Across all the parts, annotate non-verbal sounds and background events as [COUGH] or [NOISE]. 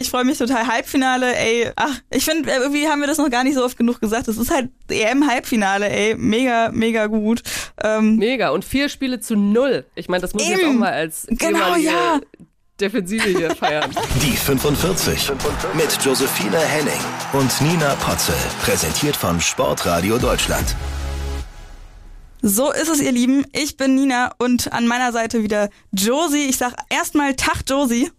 Ich freue mich total. Halbfinale, ey. Ach, ich finde, irgendwie haben wir das noch gar nicht so oft genug gesagt. Es ist halt EM-Halbfinale, ey. Mega, mega gut. Ähm, mega. Und vier Spiele zu null. Ich meine, das muss ich jetzt auch mal als genau, ja. Defensive hier [LAUGHS] feiern. Die 45 mit Josephine Henning und Nina Potzel. Präsentiert von Sportradio Deutschland. So ist es, ihr Lieben. Ich bin Nina und an meiner Seite wieder Josie. Ich sag erstmal Tag, Josie.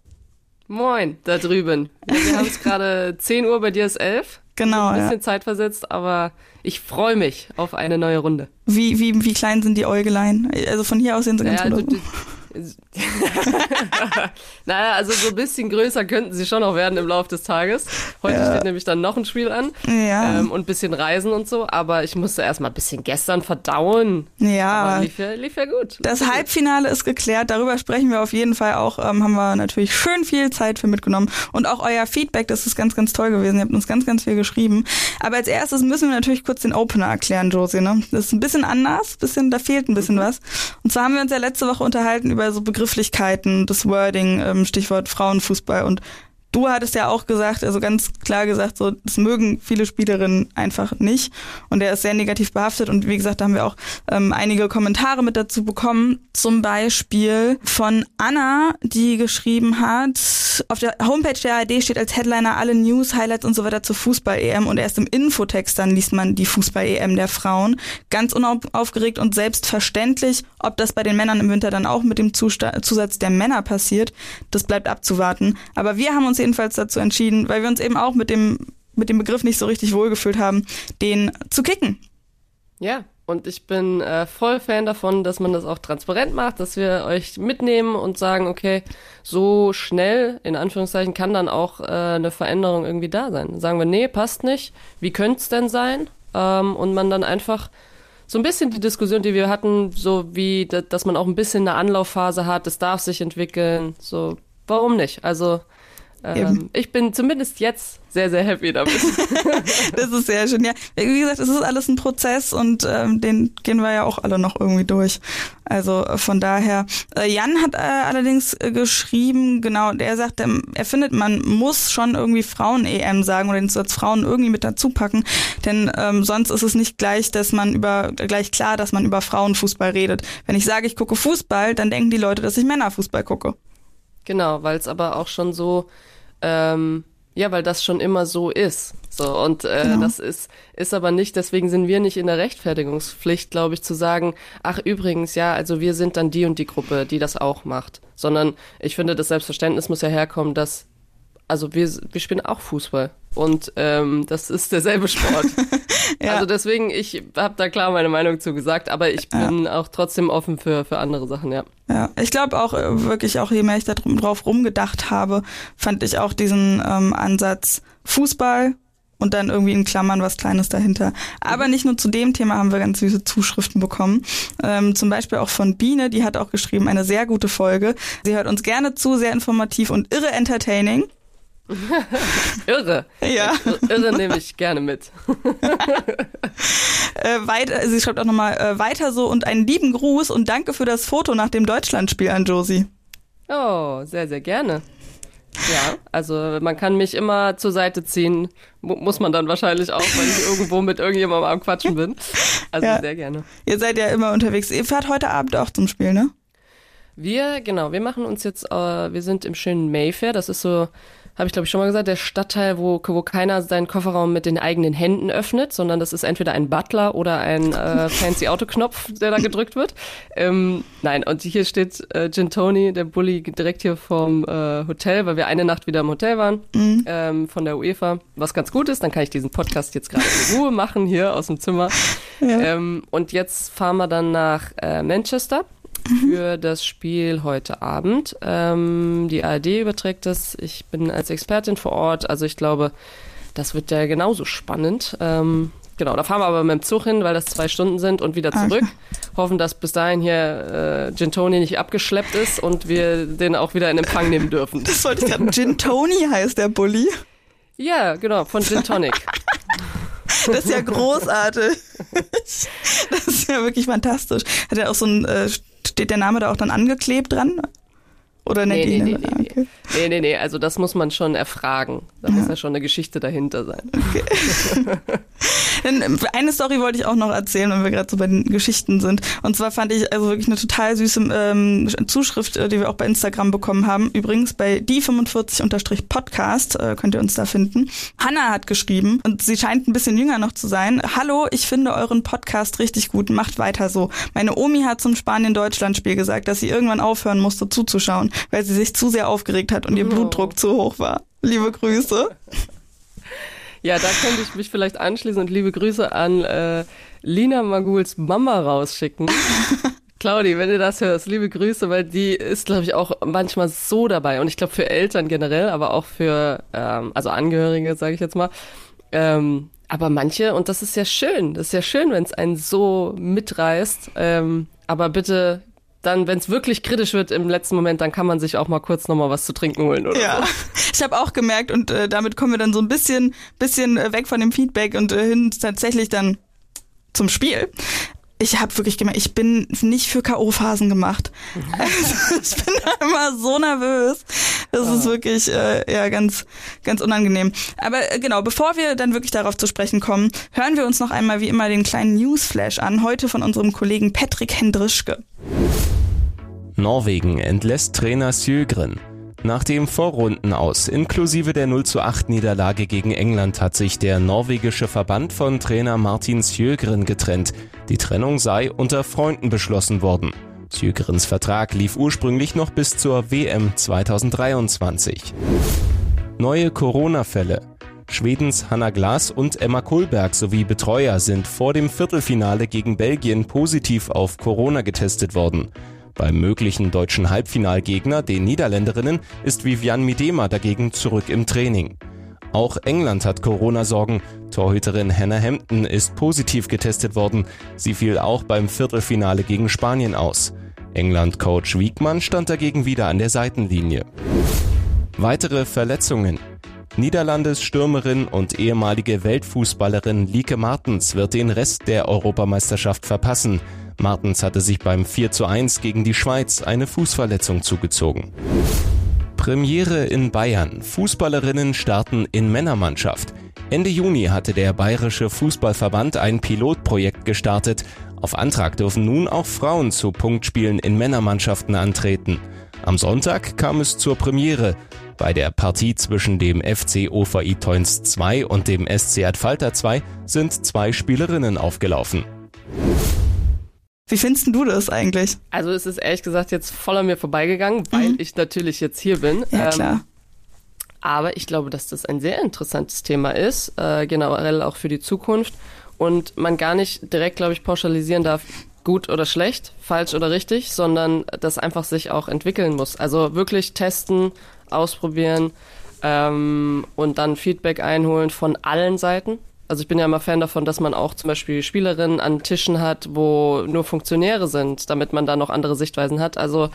Moin, da drüben. Wir haben es [LAUGHS] gerade 10 Uhr, bei dir ist 11. Genau. Ein bisschen ja. Zeit versetzt, aber ich freue mich auf eine neue Runde. Wie, wie, wie klein sind die Äugelein? Also von hier aus sehen sie ganz ja, gut aus. [LAUGHS] naja, also so ein bisschen größer könnten sie schon noch werden im Laufe des Tages. Heute ja. steht nämlich dann noch ein Spiel an ja. ähm, und ein bisschen Reisen und so, aber ich musste erstmal ein bisschen gestern verdauen. Ja. Aber lief ja, lief ja gut. Das lief Halbfinale gut. ist geklärt, darüber sprechen wir auf jeden Fall auch, ähm, haben wir natürlich schön viel Zeit für mitgenommen und auch euer Feedback, das ist ganz, ganz toll gewesen. Ihr habt uns ganz, ganz viel geschrieben. Aber als erstes müssen wir natürlich kurz den Opener erklären, Josie. Ne? Das ist ein bisschen anders, bisschen, da fehlt ein bisschen mhm. was. Und zwar haben wir uns ja letzte Woche unterhalten über so Begrifflichkeiten, das Wording, ähm, Stichwort Frauenfußball und Du hattest ja auch gesagt, also ganz klar gesagt, so das mögen viele Spielerinnen einfach nicht. Und der ist sehr negativ behaftet. Und wie gesagt, da haben wir auch ähm, einige Kommentare mit dazu bekommen, zum Beispiel von Anna, die geschrieben hat, auf der Homepage der ARD steht als Headliner alle News, Highlights und so weiter zur Fußball-EM und erst im Infotext dann liest man die Fußball-EM der Frauen, ganz unaufgeregt und selbstverständlich, ob das bei den Männern im Winter dann auch mit dem Zusatz der Männer passiert, das bleibt abzuwarten, aber wir haben uns jedenfalls dazu entschieden, weil wir uns eben auch mit dem, mit dem Begriff nicht so richtig wohlgefühlt haben, den zu kicken. Ja, und ich bin äh, voll Fan davon, dass man das auch transparent macht, dass wir euch mitnehmen und sagen, okay, so schnell, in Anführungszeichen, kann dann auch äh, eine Veränderung irgendwie da sein. Sagen wir, nee, passt nicht, wie könnte es denn sein? Ähm, und man dann einfach so ein bisschen die Diskussion, die wir hatten, so wie, dass man auch ein bisschen eine Anlaufphase hat, es darf sich entwickeln, so, warum nicht? Also, ähm, ich bin zumindest jetzt sehr, sehr happy damit. [LAUGHS] das ist sehr schön. Ja, wie gesagt, es ist alles ein Prozess und ähm, den gehen wir ja auch alle noch irgendwie durch. Also äh, von daher. Äh, Jan hat äh, allerdings äh, geschrieben, genau, der sagt, ähm, er findet, man muss schon irgendwie Frauen-EM sagen oder den Satz Frauen irgendwie mit dazu packen, denn ähm, sonst ist es nicht gleich, dass man über gleich klar, dass man über Frauenfußball redet. Wenn ich sage, ich gucke Fußball, dann denken die Leute, dass ich Männerfußball gucke. Genau, weil es aber auch schon so ähm, ja, weil das schon immer so ist. So, und äh, genau. das ist, ist aber nicht, deswegen sind wir nicht in der Rechtfertigungspflicht, glaube ich, zu sagen, ach übrigens, ja, also wir sind dann die und die Gruppe, die das auch macht. Sondern ich finde, das Selbstverständnis muss ja herkommen, dass also wir, wir spielen auch Fußball und ähm, das ist derselbe Sport. [LAUGHS] ja. Also deswegen, ich habe da klar meine Meinung zu gesagt, aber ich bin ja. auch trotzdem offen für, für andere Sachen, ja. Ja, ich glaube auch äh, wirklich, auch je mehr ich da drauf rumgedacht habe, fand ich auch diesen ähm, Ansatz Fußball und dann irgendwie in Klammern was Kleines dahinter. Aber nicht nur zu dem Thema haben wir ganz süße Zuschriften bekommen. Ähm, zum Beispiel auch von Biene, die hat auch geschrieben, eine sehr gute Folge. Sie hört uns gerne zu, sehr informativ und irre entertaining. [LAUGHS] Irre. Ja. Irre nehme ich gerne mit. [LAUGHS] äh, weiter, sie schreibt auch nochmal äh, weiter so und einen lieben Gruß und danke für das Foto nach dem Deutschlandspiel an Josie. Oh, sehr, sehr gerne. Ja, also man kann mich immer zur Seite ziehen, muss man dann wahrscheinlich auch, weil ich irgendwo mit irgendjemandem am Quatschen bin. Also ja. sehr gerne. Ihr seid ja immer unterwegs. Ihr fahrt heute Abend auch zum Spiel, ne? Wir, genau, wir machen uns jetzt, äh, wir sind im schönen Mayfair, das ist so habe ich glaube ich schon mal gesagt, der Stadtteil, wo, wo keiner seinen Kofferraum mit den eigenen Händen öffnet, sondern das ist entweder ein Butler oder ein äh, [LAUGHS] fancy Autoknopf, der da gedrückt wird. Ähm, nein, und hier steht äh, Gin Tony, der Bully, direkt hier vom äh, Hotel, weil wir eine Nacht wieder im Hotel waren, mhm. ähm, von der UEFA, was ganz gut ist, dann kann ich diesen Podcast jetzt gerade in Ruhe machen hier aus dem Zimmer. Ja. Ähm, und jetzt fahren wir dann nach äh, Manchester für das Spiel heute Abend. Ähm, die ARD überträgt das. Ich bin als Expertin vor Ort. Also ich glaube, das wird ja genauso spannend. Ähm, genau, da fahren wir aber mit dem Zug hin, weil das zwei Stunden sind und wieder zurück. Okay. Hoffen, dass bis dahin hier äh, Gin Tony nicht abgeschleppt ist und wir den auch wieder in Empfang nehmen dürfen. Das wollte ich gerade. Gin Tony heißt der Bulli. Ja, genau, von Gin Tonic. Das ist ja großartig. Das ist ja wirklich fantastisch. Hat er auch so ein äh, Steht der Name da auch dann angeklebt dran? Oder nennt nee, nee, nee, nee, okay. nee, nee, nee, also das muss man schon erfragen. Da muss ja schon eine Geschichte dahinter sein. Dann, [LAUGHS] ähm, eine Story wollte ich auch noch erzählen, wenn wir gerade so bei den Geschichten sind. Und zwar fand ich also wirklich eine total süße ähm, Zuschrift, äh, die wir auch bei Instagram bekommen haben. Übrigens bei die45-podcast äh, könnt ihr uns da finden. Hanna hat geschrieben und sie scheint ein bisschen jünger noch zu sein. Hallo, ich finde euren Podcast richtig gut. Macht weiter so. Meine Omi hat zum Spanien-Deutschland-Spiel gesagt, dass sie irgendwann aufhören musste zuzuschauen, weil sie sich zu sehr aufgeregt hat und ihr Oh. Blutdruck zu hoch war. Liebe Grüße. Ja, da könnte ich mich vielleicht anschließen und liebe Grüße an äh, Lina Maguls Mama rausschicken. [LAUGHS] Claudi, wenn du das hörst, liebe Grüße, weil die ist, glaube ich, auch manchmal so dabei. Und ich glaube für Eltern generell, aber auch für, ähm, also Angehörige, sage ich jetzt mal. Ähm, aber manche, und das ist ja schön, das ist ja schön, wenn es einen so mitreißt. Ähm, aber bitte dann, wenn es wirklich kritisch wird im letzten Moment, dann kann man sich auch mal kurz nochmal was zu trinken holen oder Ja, so. [LAUGHS] ich habe auch gemerkt und äh, damit kommen wir dann so ein bisschen, bisschen äh, weg von dem Feedback und äh, hin tatsächlich dann zum Spiel. Ich habe wirklich gemerkt, ich bin nicht für K.O.-Phasen gemacht. [LAUGHS] Also, ich bin da immer so nervös. Das ist wirklich äh, ja ganz, ganz unangenehm. Aber äh, genau, bevor wir dann wirklich darauf zu sprechen kommen, hören wir uns noch einmal wie immer den kleinen Newsflash an. Heute von unserem Kollegen Patrick Hendrischke. Norwegen entlässt Trainer Sjögren. Nach dem Vorrundenaus inklusive der 0 zu 8 Niederlage gegen England hat sich der norwegische Verband von Trainer Martin Sjögren getrennt. Die Trennung sei unter Freunden beschlossen worden. Sjögrens Vertrag lief ursprünglich noch bis zur WM 2023. Neue Corona-Fälle. Schwedens Hanna Glas und Emma Kohlberg sowie Betreuer sind vor dem Viertelfinale gegen Belgien positiv auf Corona getestet worden. Beim möglichen deutschen Halbfinalgegner, den Niederländerinnen, ist Viviane Miedema dagegen zurück im Training. Auch England hat Corona-Sorgen. Torhüterin Hannah Hampton ist positiv getestet worden. Sie fiel auch beim Viertelfinale gegen Spanien aus. England-Coach Wiegmann stand dagegen wieder an der Seitenlinie. Weitere Verletzungen. Niederlandes Stürmerin und ehemalige Weltfußballerin Lieke Martens wird den Rest der Europameisterschaft verpassen. Martens hatte sich beim 4 zu 1 gegen die Schweiz eine Fußverletzung zugezogen. Premiere in Bayern. Fußballerinnen starten in Männermannschaft. Ende Juni hatte der Bayerische Fußballverband ein Pilotprojekt gestartet. Auf Antrag dürfen nun auch Frauen zu Punktspielen in Männermannschaften antreten. Am Sonntag kam es zur Premiere. Bei der Partie zwischen dem FC OVI Toins 2 und dem SC Adfalter 2 sind zwei Spielerinnen aufgelaufen. Wie findest du das eigentlich? Also es ist ehrlich gesagt jetzt voll an mir vorbeigegangen, weil ich natürlich jetzt hier bin. Mhm. Ja, Ähm, klar. aber ich glaube, dass das ein sehr interessantes Thema ist, äh, generell auch für die Zukunft. Und man gar nicht direkt, glaube ich, pauschalisieren darf, gut oder schlecht, falsch oder richtig, sondern das einfach sich auch entwickeln muss. Also wirklich testen, ausprobieren ähm, und dann Feedback einholen von allen Seiten. Also ich bin ja immer Fan davon, dass man auch zum Beispiel Spielerinnen an Tischen hat, wo nur Funktionäre sind, damit man da noch andere Sichtweisen hat. Also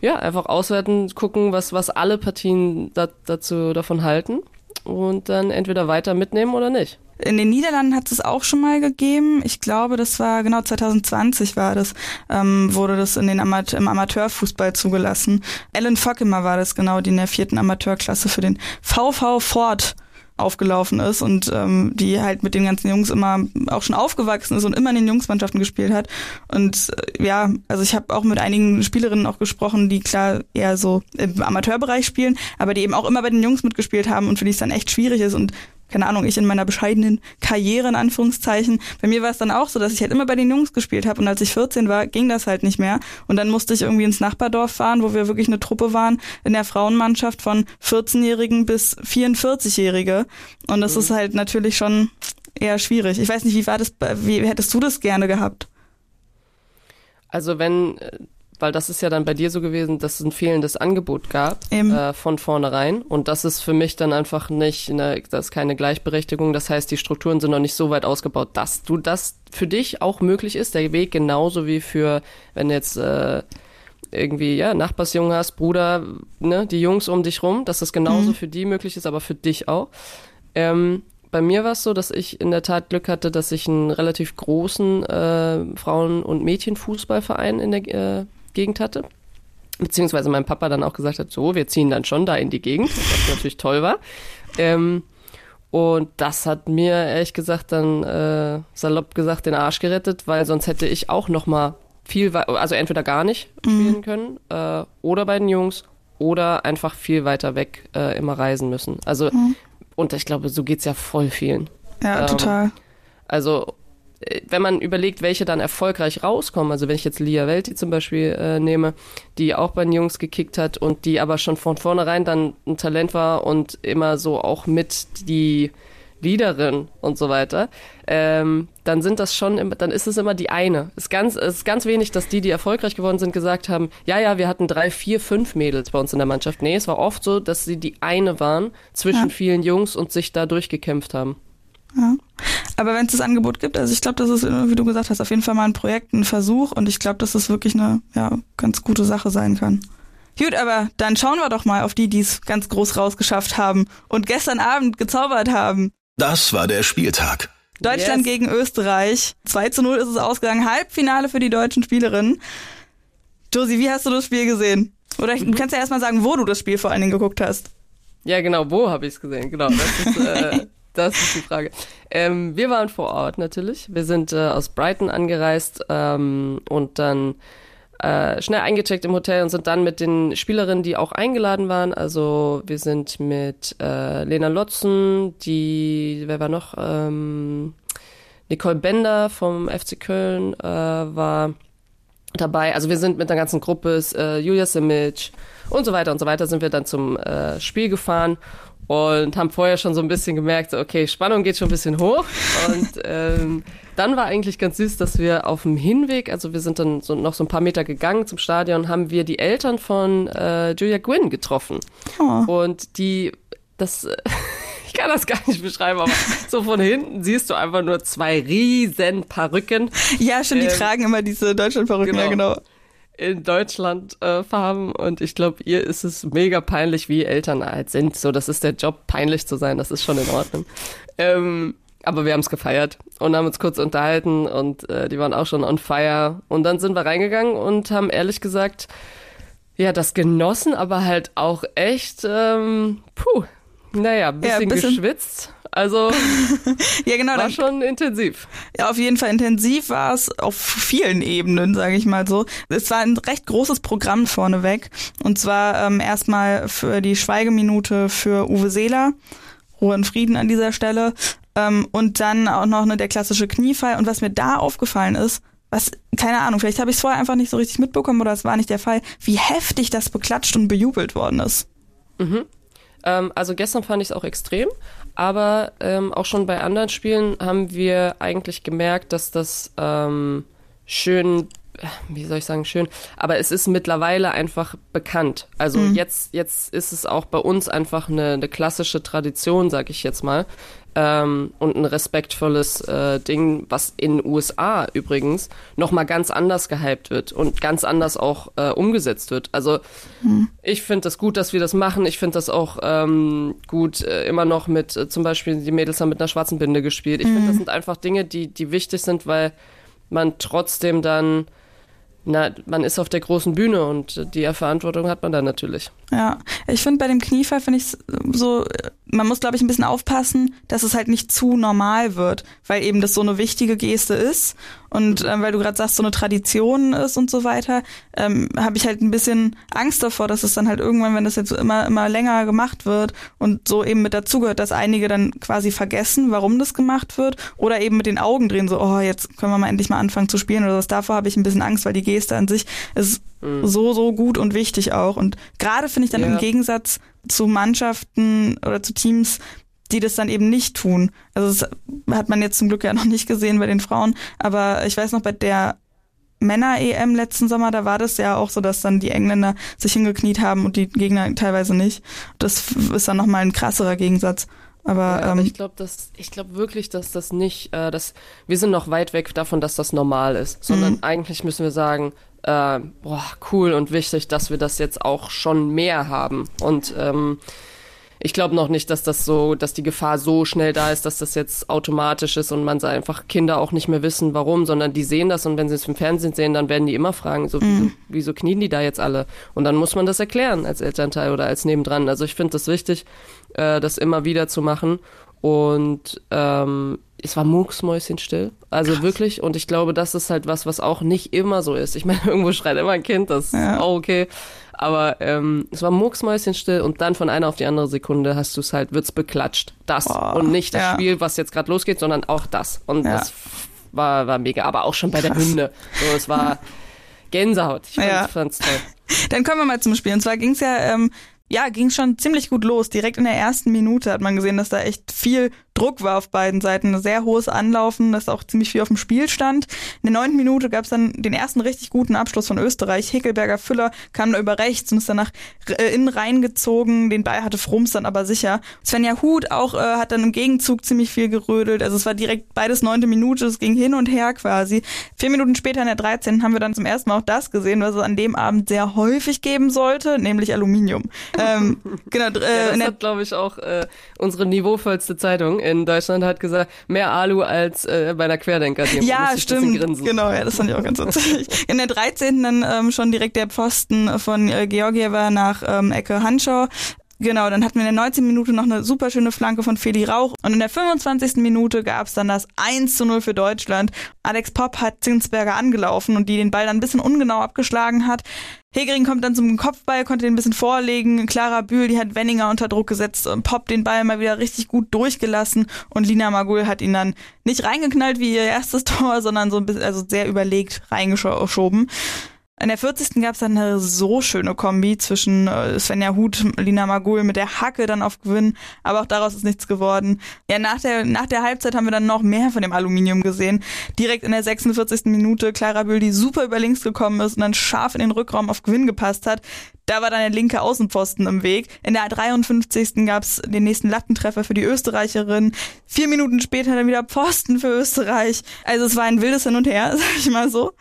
ja, einfach auswerten, gucken, was, was alle Partien da, dazu davon halten und dann entweder weiter mitnehmen oder nicht. In den Niederlanden hat es auch schon mal gegeben. Ich glaube, das war genau 2020 war das, ähm, wurde das in den Amat im Amateurfußball zugelassen. Ellen Fockemer war das genau, die in der vierten Amateurklasse für den VV Ford aufgelaufen ist und ähm, die halt mit den ganzen Jungs immer auch schon aufgewachsen ist und immer in den Jungsmannschaften gespielt hat. Und äh, ja, also ich habe auch mit einigen Spielerinnen auch gesprochen, die klar eher so im Amateurbereich spielen, aber die eben auch immer bei den Jungs mitgespielt haben und für die es dann echt schwierig ist und keine Ahnung, ich in meiner bescheidenen Karriere in Anführungszeichen. Bei mir war es dann auch so, dass ich halt immer bei den Jungs gespielt habe und als ich 14 war, ging das halt nicht mehr und dann musste ich irgendwie ins Nachbardorf fahren, wo wir wirklich eine Truppe waren in der Frauenmannschaft von 14-Jährigen bis 44-Jährige und das ist halt natürlich schon eher schwierig. Ich weiß nicht, wie war das, bei- wie hättest du das gerne gehabt? Also wenn, äh, weil das ist ja dann bei dir so gewesen, dass es ein fehlendes Angebot gab äh, von vornherein und das ist für mich dann einfach nicht, eine, das ist keine Gleichberechtigung. Das heißt, die Strukturen sind noch nicht so weit ausgebaut, dass du das für dich auch möglich ist, der Weg genauso wie für, wenn jetzt äh, irgendwie, ja, Nachbarsjungen hast, Bruder, ne, die Jungs um dich rum, dass das genauso für die möglich ist, aber für dich auch. Ähm, bei mir war es so, dass ich in der Tat Glück hatte, dass ich einen relativ großen äh, Frauen- und Mädchenfußballverein in der äh, Gegend hatte. beziehungsweise mein Papa dann auch gesagt hat, so, wir ziehen dann schon da in die Gegend, was [LAUGHS] natürlich toll war. Ähm, und das hat mir ehrlich gesagt dann äh, salopp gesagt den Arsch gerettet, weil sonst hätte ich auch noch mal viel, also entweder gar nicht mhm. spielen können äh, oder bei den Jungs oder einfach viel weiter weg äh, immer reisen müssen. Also mhm. und ich glaube, so geht's ja voll vielen. Ja, ähm, total. Also wenn man überlegt, welche dann erfolgreich rauskommen, also wenn ich jetzt Lia Welti zum Beispiel äh, nehme, die auch bei den Jungs gekickt hat und die aber schon von vornherein dann ein Talent war und immer so auch mit die Leaderin und so weiter, ähm, dann sind das schon, dann ist es immer die eine. Es ist ganz, es ist ganz wenig, dass die, die erfolgreich geworden sind, gesagt haben, ja, ja, wir hatten drei, vier, fünf Mädels bei uns in der Mannschaft. Nee, es war oft so, dass sie die eine waren zwischen ja. vielen Jungs und sich da durchgekämpft haben. Ja. Aber wenn es das Angebot gibt, also ich glaube, das ist, wie du gesagt hast, auf jeden Fall mal ein Projekt, ein Versuch und ich glaube, dass das wirklich eine ja, ganz gute Sache sein kann. Gut, aber dann schauen wir doch mal auf die, die es ganz groß rausgeschafft haben und gestern Abend gezaubert haben. Das war der Spieltag. Deutschland yes. gegen Österreich. 2 zu 0 ist es ausgegangen. Halbfinale für die deutschen Spielerinnen. Josie, wie hast du das Spiel gesehen? Oder mhm. du kannst ja erstmal sagen, wo du das Spiel vor allen Dingen geguckt hast. Ja, genau, wo habe ich es gesehen? Genau, das ist, äh, [LAUGHS] Das ist die Frage. Ähm, wir waren vor Ort natürlich. Wir sind äh, aus Brighton angereist ähm, und dann äh, schnell eingecheckt im Hotel und sind dann mit den Spielerinnen, die auch eingeladen waren. Also wir sind mit äh, Lena Lotzen, die, wer war noch? Ähm, Nicole Bender vom FC Köln äh, war dabei. Also wir sind mit der ganzen Gruppe, äh, Julia Simic und so weiter und so weiter, sind wir dann zum äh, Spiel gefahren und haben vorher schon so ein bisschen gemerkt, okay, Spannung geht schon ein bisschen hoch. Und [LAUGHS] ähm, dann war eigentlich ganz süß, dass wir auf dem Hinweg, also wir sind dann so noch so ein paar Meter gegangen zum Stadion, haben wir die Eltern von äh, Julia Gwynn getroffen. Oh. Und die, das, [LAUGHS] ich kann das gar nicht beschreiben, aber [LAUGHS] so von hinten siehst du einfach nur zwei riesen Perücken. Ja, schon, die ähm, tragen immer diese Deutschland-Perücken, genau. ja genau in Deutschland äh, farben und ich glaube, ihr ist es mega peinlich, wie Eltern halt sind. So, das ist der Job, peinlich zu sein, das ist schon in Ordnung. [LAUGHS] Ähm, aber wir haben es gefeiert und haben uns kurz unterhalten und äh, die waren auch schon on fire. Und dann sind wir reingegangen und haben ehrlich gesagt, ja, das genossen, aber halt auch echt, ähm, puh, naja, bisschen, ja, bisschen geschwitzt. Also [LAUGHS] ja, genau, war dann, schon intensiv. Ja, auf jeden Fall intensiv war es auf vielen Ebenen, sage ich mal so. Es war ein recht großes Programm vorneweg. Und zwar ähm, erstmal für die Schweigeminute für Uwe Seeler. Ruhe und Frieden an dieser Stelle. Ähm, und dann auch noch ne, der klassische Kniefall. Und was mir da aufgefallen ist, was, keine Ahnung, vielleicht habe ich es vorher einfach nicht so richtig mitbekommen oder es war nicht der Fall, wie heftig das beklatscht und bejubelt worden ist. Mhm. Ähm, also gestern fand ich es auch extrem, aber ähm, auch schon bei anderen Spielen haben wir eigentlich gemerkt, dass das ähm, schön wie soll ich sagen, schön, aber es ist mittlerweile einfach bekannt. Also mhm. jetzt, jetzt ist es auch bei uns einfach eine, eine klassische Tradition, sag ich jetzt mal, ähm, und ein respektvolles äh, Ding, was in den USA übrigens nochmal ganz anders gehypt wird und ganz anders auch äh, umgesetzt wird. Also hm. ich finde das gut, dass wir das machen. Ich finde das auch ähm, gut, äh, immer noch mit, äh, zum Beispiel die Mädels haben mit einer schwarzen Binde gespielt. Ich hm. finde, das sind einfach Dinge, die, die wichtig sind, weil man trotzdem dann na, man ist auf der großen Bühne und die Verantwortung hat man dann natürlich. Ja, ich finde bei dem Kniefall finde ich so, man muss glaube ich ein bisschen aufpassen, dass es halt nicht zu normal wird, weil eben das so eine wichtige Geste ist und ähm, weil du gerade sagst, so eine Tradition ist und so weiter, ähm, habe ich halt ein bisschen Angst davor, dass es dann halt irgendwann, wenn das jetzt immer immer länger gemacht wird und so eben mit dazugehört, dass einige dann quasi vergessen, warum das gemacht wird oder eben mit den Augen drehen, so oh jetzt können wir mal endlich mal anfangen zu spielen oder was. Davor habe ich ein bisschen Angst, weil die Geste an sich ist mhm. so so gut und wichtig auch und gerade finde ich dann ja. im Gegensatz zu Mannschaften oder zu Teams, die das dann eben nicht tun. Also das hat man jetzt zum Glück ja [LAUGHS] noch nicht gesehen bei den Frauen, aber ich weiß noch bei der Männer-EM letzten Sommer, da war das ja auch so, dass dann die Engländer sich hingekniet haben und die Gegner teilweise nicht. Das ist dann nochmal ein krasserer Gegensatz. Aber, ja, aber ähm, ich glaube, dass ich glaube wirklich, dass das nicht, äh, dass wir sind noch weit weg davon, dass das normal ist, sondern mhm. eigentlich müssen wir sagen, äh, boah, cool und wichtig, dass wir das jetzt auch schon mehr haben. Und ähm, ich glaube noch nicht, dass das so, dass die Gefahr so schnell da ist, dass das jetzt automatisch ist und man einfach Kinder auch nicht mehr wissen, warum, sondern die sehen das und wenn sie es im Fernsehen sehen, dann werden die immer fragen, so, mhm. wieso, wieso knien die da jetzt alle? Und dann muss man das erklären als Elternteil oder als nebendran. Also ich finde das wichtig, äh, das immer wieder zu machen. Und ähm, es war mucksmäuschenstill. Also Krass. wirklich. Und ich glaube, das ist halt was, was auch nicht immer so ist. Ich meine, [LAUGHS] irgendwo schreit immer ein Kind, das ja. ist auch okay. Aber ähm, es war mucksmäuschenstill und dann von einer auf die andere Sekunde hast du es halt, wird's beklatscht. Das. Boah, und nicht das ja. Spiel, was jetzt gerade losgeht, sondern auch das. Und ja. das war, war mega. Aber auch schon bei der Hymne. So, es war [LAUGHS] Gänsehaut. Ich fand, ja. fand's toll. [LAUGHS] Dann kommen wir mal zum Spiel. Und zwar ging's ja ähm, ja, ging schon ziemlich gut los. Direkt in der ersten Minute hat man gesehen, dass da echt viel Druck war auf beiden Seiten. Ein sehr hohes Anlaufen, dass auch ziemlich viel auf dem Spiel stand. In der neunten Minute gab es dann den ersten richtig guten Abschluss von Österreich. Hickelberger Füller kam da über rechts und ist danach äh, innen reingezogen. Den Ball hatte Frums dann aber sicher. Svenja Huth auch äh, hat dann im Gegenzug ziemlich viel gerödelt. Also es war direkt beides neunte Minute. Es ging hin und her quasi. Vier Minuten später in der 13. haben wir dann zum ersten Mal auch das gesehen, was es an dem Abend sehr häufig geben sollte, nämlich Aluminium. ähm, [LAUGHS] genau, äh, ja, das hat, glaube ich, auch äh, unsere niveauvollste Zeitung in Deutschland hat gesagt, mehr Alu als äh, bei einer Querdenker. [LAUGHS] Ja, stimmt. Genau, ja, das fand ich auch ganz witzig. In der 13. dann ähm, schon direkt der Pfosten von äh, Georgieva nach ähm, Ecke Hanschau. Genau, dann hatten wir in der 19. Minute noch eine super schöne Flanke von Feli Rauch und in der 25. Minute gab es dann das 1 zu 0 für Deutschland. Alex Popp hat Zinsberger angelaufen und die den Ball dann ein bisschen ungenau abgeschlagen hat. Hegering kommt dann zum Kopfball, konnte den ein bisschen vorlegen. Clara Bühl, die hat Wenninger unter Druck gesetzt und Pop den Ball mal wieder richtig gut durchgelassen. Und Lina Magul hat ihn dann nicht reingeknallt wie ihr erstes [LAUGHS] Tor, sondern so ein bisschen, also sehr überlegt reingeschoben. In der 40. gab es dann eine so schöne Kombi zwischen äh, Svenja Huth, Lina Magul mit der Hacke dann auf Gewinn, aber auch daraus ist nichts geworden. Ja, nach der, nach der Halbzeit haben wir dann noch mehr von dem Aluminium gesehen. Direkt in der 46. Minute Clara Bühl, die super über links gekommen ist und dann scharf in den Rückraum auf Gewinn gepasst hat. Da war dann der linke Außenpfosten im Weg. In der 53. gab es den nächsten Lattentreffer für die Österreicherin. Vier Minuten später dann wieder Pfosten für Österreich. Also es war ein wildes Hin und Her, [LAUGHS] sag ich mal so.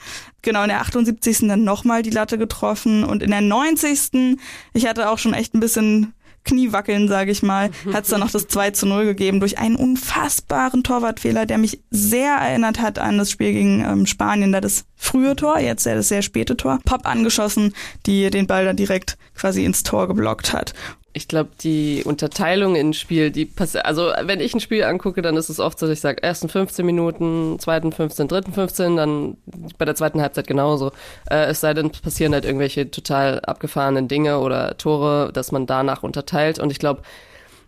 Genau, in der 78. dann nochmal die Latte getroffen und in der 90. ich hatte auch schon echt ein bisschen Kniewackeln, sage ich mal, hat es dann noch das 2 zu 0 gegeben durch einen unfassbaren Torwartfehler, der mich sehr erinnert hat an das Spiel gegen ähm, Spanien, da das frühe Tor, jetzt ja das sehr späte Tor, Pop angeschossen, die den Ball dann direkt quasi ins Tor geblockt hat ich glaube, die Unterteilung in Spiel, die passiert, also wenn ich ein Spiel angucke, dann ist es oft so, dass ich sage, ersten 15 Minuten, zweiten 15, dritten 15, dann bei der zweiten Halbzeit genauso. Äh, es sei denn, passieren halt irgendwelche total abgefahrenen Dinge oder Tore, dass man danach unterteilt. Und ich glaube,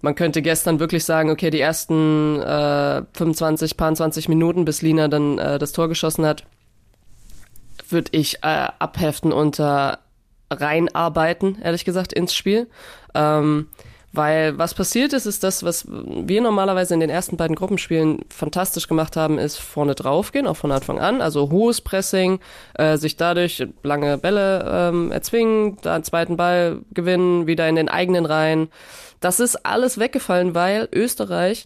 man könnte gestern wirklich sagen, okay, die ersten äh, 25, paar 20 Minuten, bis Lina dann äh, das Tor geschossen hat, würde ich äh, abheften unter reinarbeiten, ehrlich gesagt, ins Spiel. Ähm, weil was passiert ist, ist das, was wir normalerweise in den ersten beiden Gruppenspielen fantastisch gemacht haben, ist vorne draufgehen, auch von Anfang an. Also hohes Pressing, äh, sich dadurch lange Bälle ähm, erzwingen, da einen zweiten Ball gewinnen, wieder in den eigenen Reihen. Das ist alles weggefallen, weil Österreich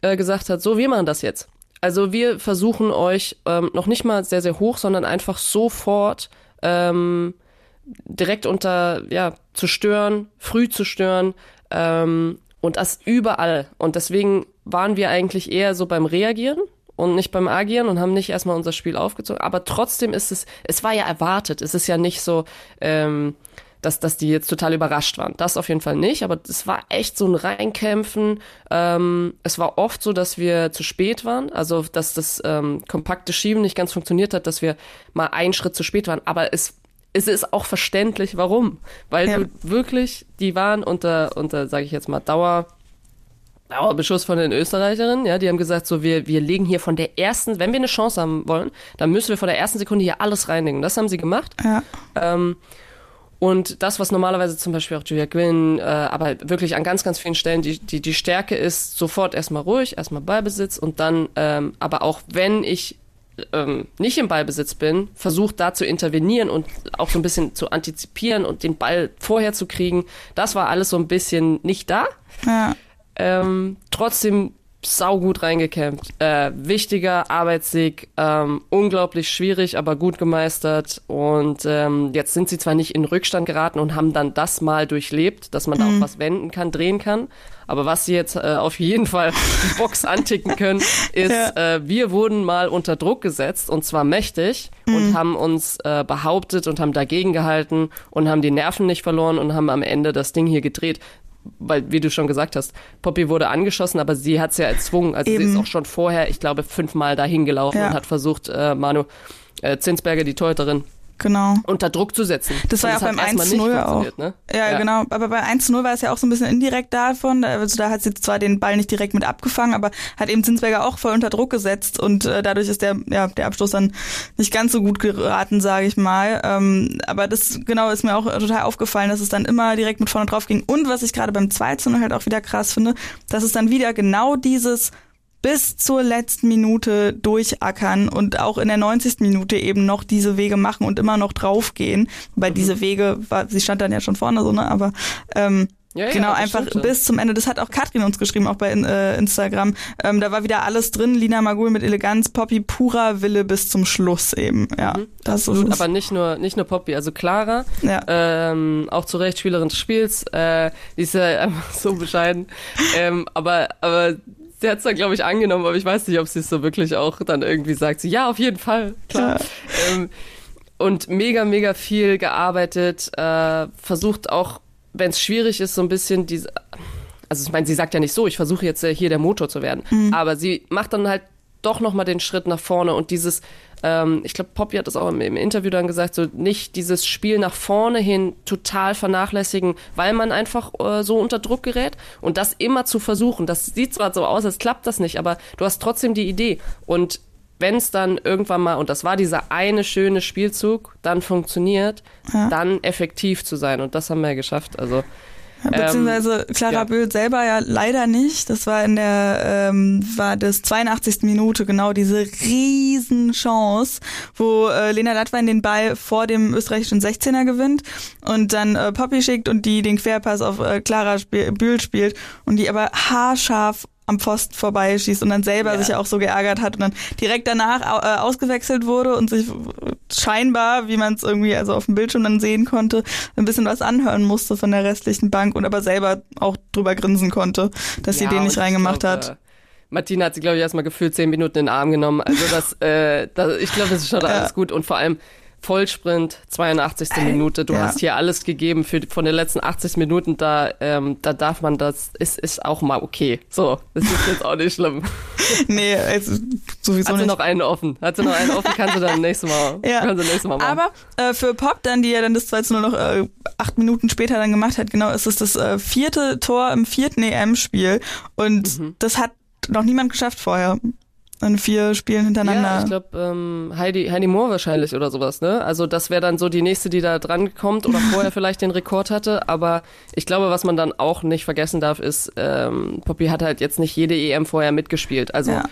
äh, gesagt hat, so, wir machen das jetzt. Also wir versuchen euch ähm, noch nicht mal sehr, sehr hoch, sondern einfach sofort ähm, direkt unter, ja, zu stören, früh zu stören ähm, und das überall. Und deswegen waren wir eigentlich eher so beim Reagieren und nicht beim Agieren und haben nicht erstmal unser Spiel aufgezogen. Aber trotzdem ist es, es war ja erwartet. Es ist ja nicht so, ähm, dass, dass die jetzt total überrascht waren. Das auf jeden Fall nicht, aber es war echt so ein Reinkämpfen. Ähm, es war oft so, dass wir zu spät waren, also dass das ähm, kompakte Schieben nicht ganz funktioniert hat, dass wir mal einen Schritt zu spät waren. Aber es es ist auch verständlich, warum. Weil ja. du wirklich, die waren unter, unter, sage ich jetzt mal, Dauer, Dauerbeschuss von den Österreicherinnen, ja, die haben gesagt, so wir, wir legen hier von der ersten, wenn wir eine Chance haben wollen, dann müssen wir von der ersten Sekunde hier alles reinlegen. Das haben sie gemacht. Ja. Ähm, und das, was normalerweise zum Beispiel auch Julia Gwynn, äh, aber wirklich an ganz, ganz vielen Stellen die, die, die Stärke ist, sofort erstmal ruhig, erstmal Ballbesitz und dann, ähm, aber auch wenn ich ähm, nicht im Ballbesitz bin, versucht da zu intervenieren und auch so ein bisschen zu antizipieren und den Ball vorher zu kriegen. Das war alles so ein bisschen nicht da. Ja. Ähm, trotzdem saugut reingekämpft. Äh, wichtiger Arbeitssieg, ähm, unglaublich schwierig, aber gut gemeistert. Und ähm, jetzt sind sie zwar nicht in Rückstand geraten und haben dann das mal durchlebt, dass man mhm. da auch mhm. was wenden kann, drehen kann. Aber was sie jetzt äh, auf jeden Fall die Box [LAUGHS] anticken können, ist, ja. äh, wir wurden mal unter Druck gesetzt und zwar mächtig mhm. und haben uns äh, behauptet und haben dagegen gehalten und haben die Nerven nicht verloren und haben am Ende das Ding hier gedreht weil, wie du schon gesagt hast, Poppy wurde angeschossen, aber sie hat es ja erzwungen. Also Eben. sie ist auch schon vorher, ich glaube, fünfmal dahin gelaufen ja. und hat versucht, äh, Manu äh, Zinsberger, die Torhüterin, genau. unter Druck zu setzen. Das war ja auch beim 1 0 auch. Ne? Ja, ja, genau. Aber bei 1 0 war es ja auch so ein bisschen indirekt davon. Also da hat sie zwar den Ball nicht direkt mit abgefangen, aber hat eben Zinsberger auch voll unter Druck gesetzt und äh, dadurch ist der, ja, der Abschluss dann nicht ganz so gut geraten, sage ich mal. Ähm, aber das genau ist mir auch total aufgefallen, dass es dann immer direkt mit vorne drauf ging. Und was ich gerade beim 2 0 halt auch wieder krass finde, dass es dann wieder genau dieses bis zur letzten Minute durchackern und auch in der 90. Minute eben noch diese Wege machen und immer noch draufgehen. Weil mhm. diese Wege, war, sie stand dann ja schon vorne so, ne? Aber ähm, ja, ja, genau, einfach stimmt, bis zum Ende. Das hat auch Katrin uns geschrieben, auch bei äh, Instagram. Ähm, da war wieder alles drin. Lina Magul mit Eleganz, Poppy purer Wille bis zum Schluss eben. Ja, mhm, das absolut. Ist aber nicht nur nicht nur Poppy, also Clara, ja. ähm, auch zu Recht Spielerin des Spiels. Äh, die ist ja [LAUGHS] einfach so bescheiden. ähm, aber aber [LAUGHS] sie hat es dann, glaube ich, angenommen, aber ich weiß nicht, ob sie es so wirklich auch dann irgendwie sagt. Sie, ja, auf jeden Fall, klar. Ja. Ähm, und mega, mega viel gearbeitet, äh, versucht auch, wenn es schwierig ist, so ein bisschen diese. Also ich meine, sie sagt ja nicht so, ich versuche jetzt äh, hier der Motor zu werden. Mhm. Aber sie macht dann halt doch nochmal den Schritt nach vorne und dieses, ähm, ich glaube, Poppy hat das auch im, im, Interview dann gesagt, so nicht dieses Spiel nach vorne hin total vernachlässigen, weil man einfach äh, so unter Druck gerät und das immer zu versuchen. Das sieht zwar so aus, als klappt das nicht, aber du hast trotzdem die Idee und wenn es dann irgendwann mal, und das war dieser eine schöne Spielzug, dann funktioniert, ja. dann effektiv zu sein. Und das haben wir ja geschafft. Also Beziehungsweise ähm, Clara ja. Böhl selber ja leider nicht. Das war in der, ähm, war das 82. Minute genau diese riesen Chance, wo äh, Lena Latwein den Ball vor dem österreichischen 16er gewinnt und dann äh, Poppy schickt und die den Querpass auf äh, Clara Spiel, Bühl spielt und die aber haarscharf am Pfosten vorbeischießt und dann selber ja. sich auch so geärgert hat und dann direkt danach äh, ausgewechselt wurde und sich scheinbar, wie man es irgendwie also auf dem Bildschirm dann sehen konnte, ein bisschen was anhören musste von der restlichen Bank und aber selber auch drüber grinsen konnte, dass ja, sie den nicht reingemacht glaub, hat. Äh, Martina hat sie, glaube ich, erstmal gefühlt zehn Minuten in den Arm genommen. Also das, äh, das ich glaube, das ist schon ja. alles gut. Und vor allem, Vollsprint, 82. Äh, Minute. Du ja. hast hier alles gegeben für von den letzten 80 Minuten. Da, ähm, da darf man das, ist, ist auch mal okay. So, das ist jetzt auch nicht schlimm. [LAUGHS] nee, also sowieso Hat sie noch einen offen? Hat sie noch einen offen? Kannst du dann [LAUGHS] nächstes Mal, ja. kannst du nächstes Mal machen. Aber äh, für Pop dann, die ja dann das 2 zu 0 noch äh, acht Minuten später dann gemacht hat, genau, ist es das äh, vierte Tor im vierten EM-Spiel. Und mhm. das hat noch niemand geschafft vorher in vier Spielen hintereinander. Ja, ich glaube ähm, Heidi, Heidi Moore wahrscheinlich oder sowas, ne? Also das wäre dann so die nächste, die da dran kommt oder vorher [LAUGHS] vielleicht den Rekord hatte. Aber ich glaube, was man dann auch nicht vergessen darf, ist, ähm, Poppy hat halt jetzt nicht jede EM vorher mitgespielt. Also ja.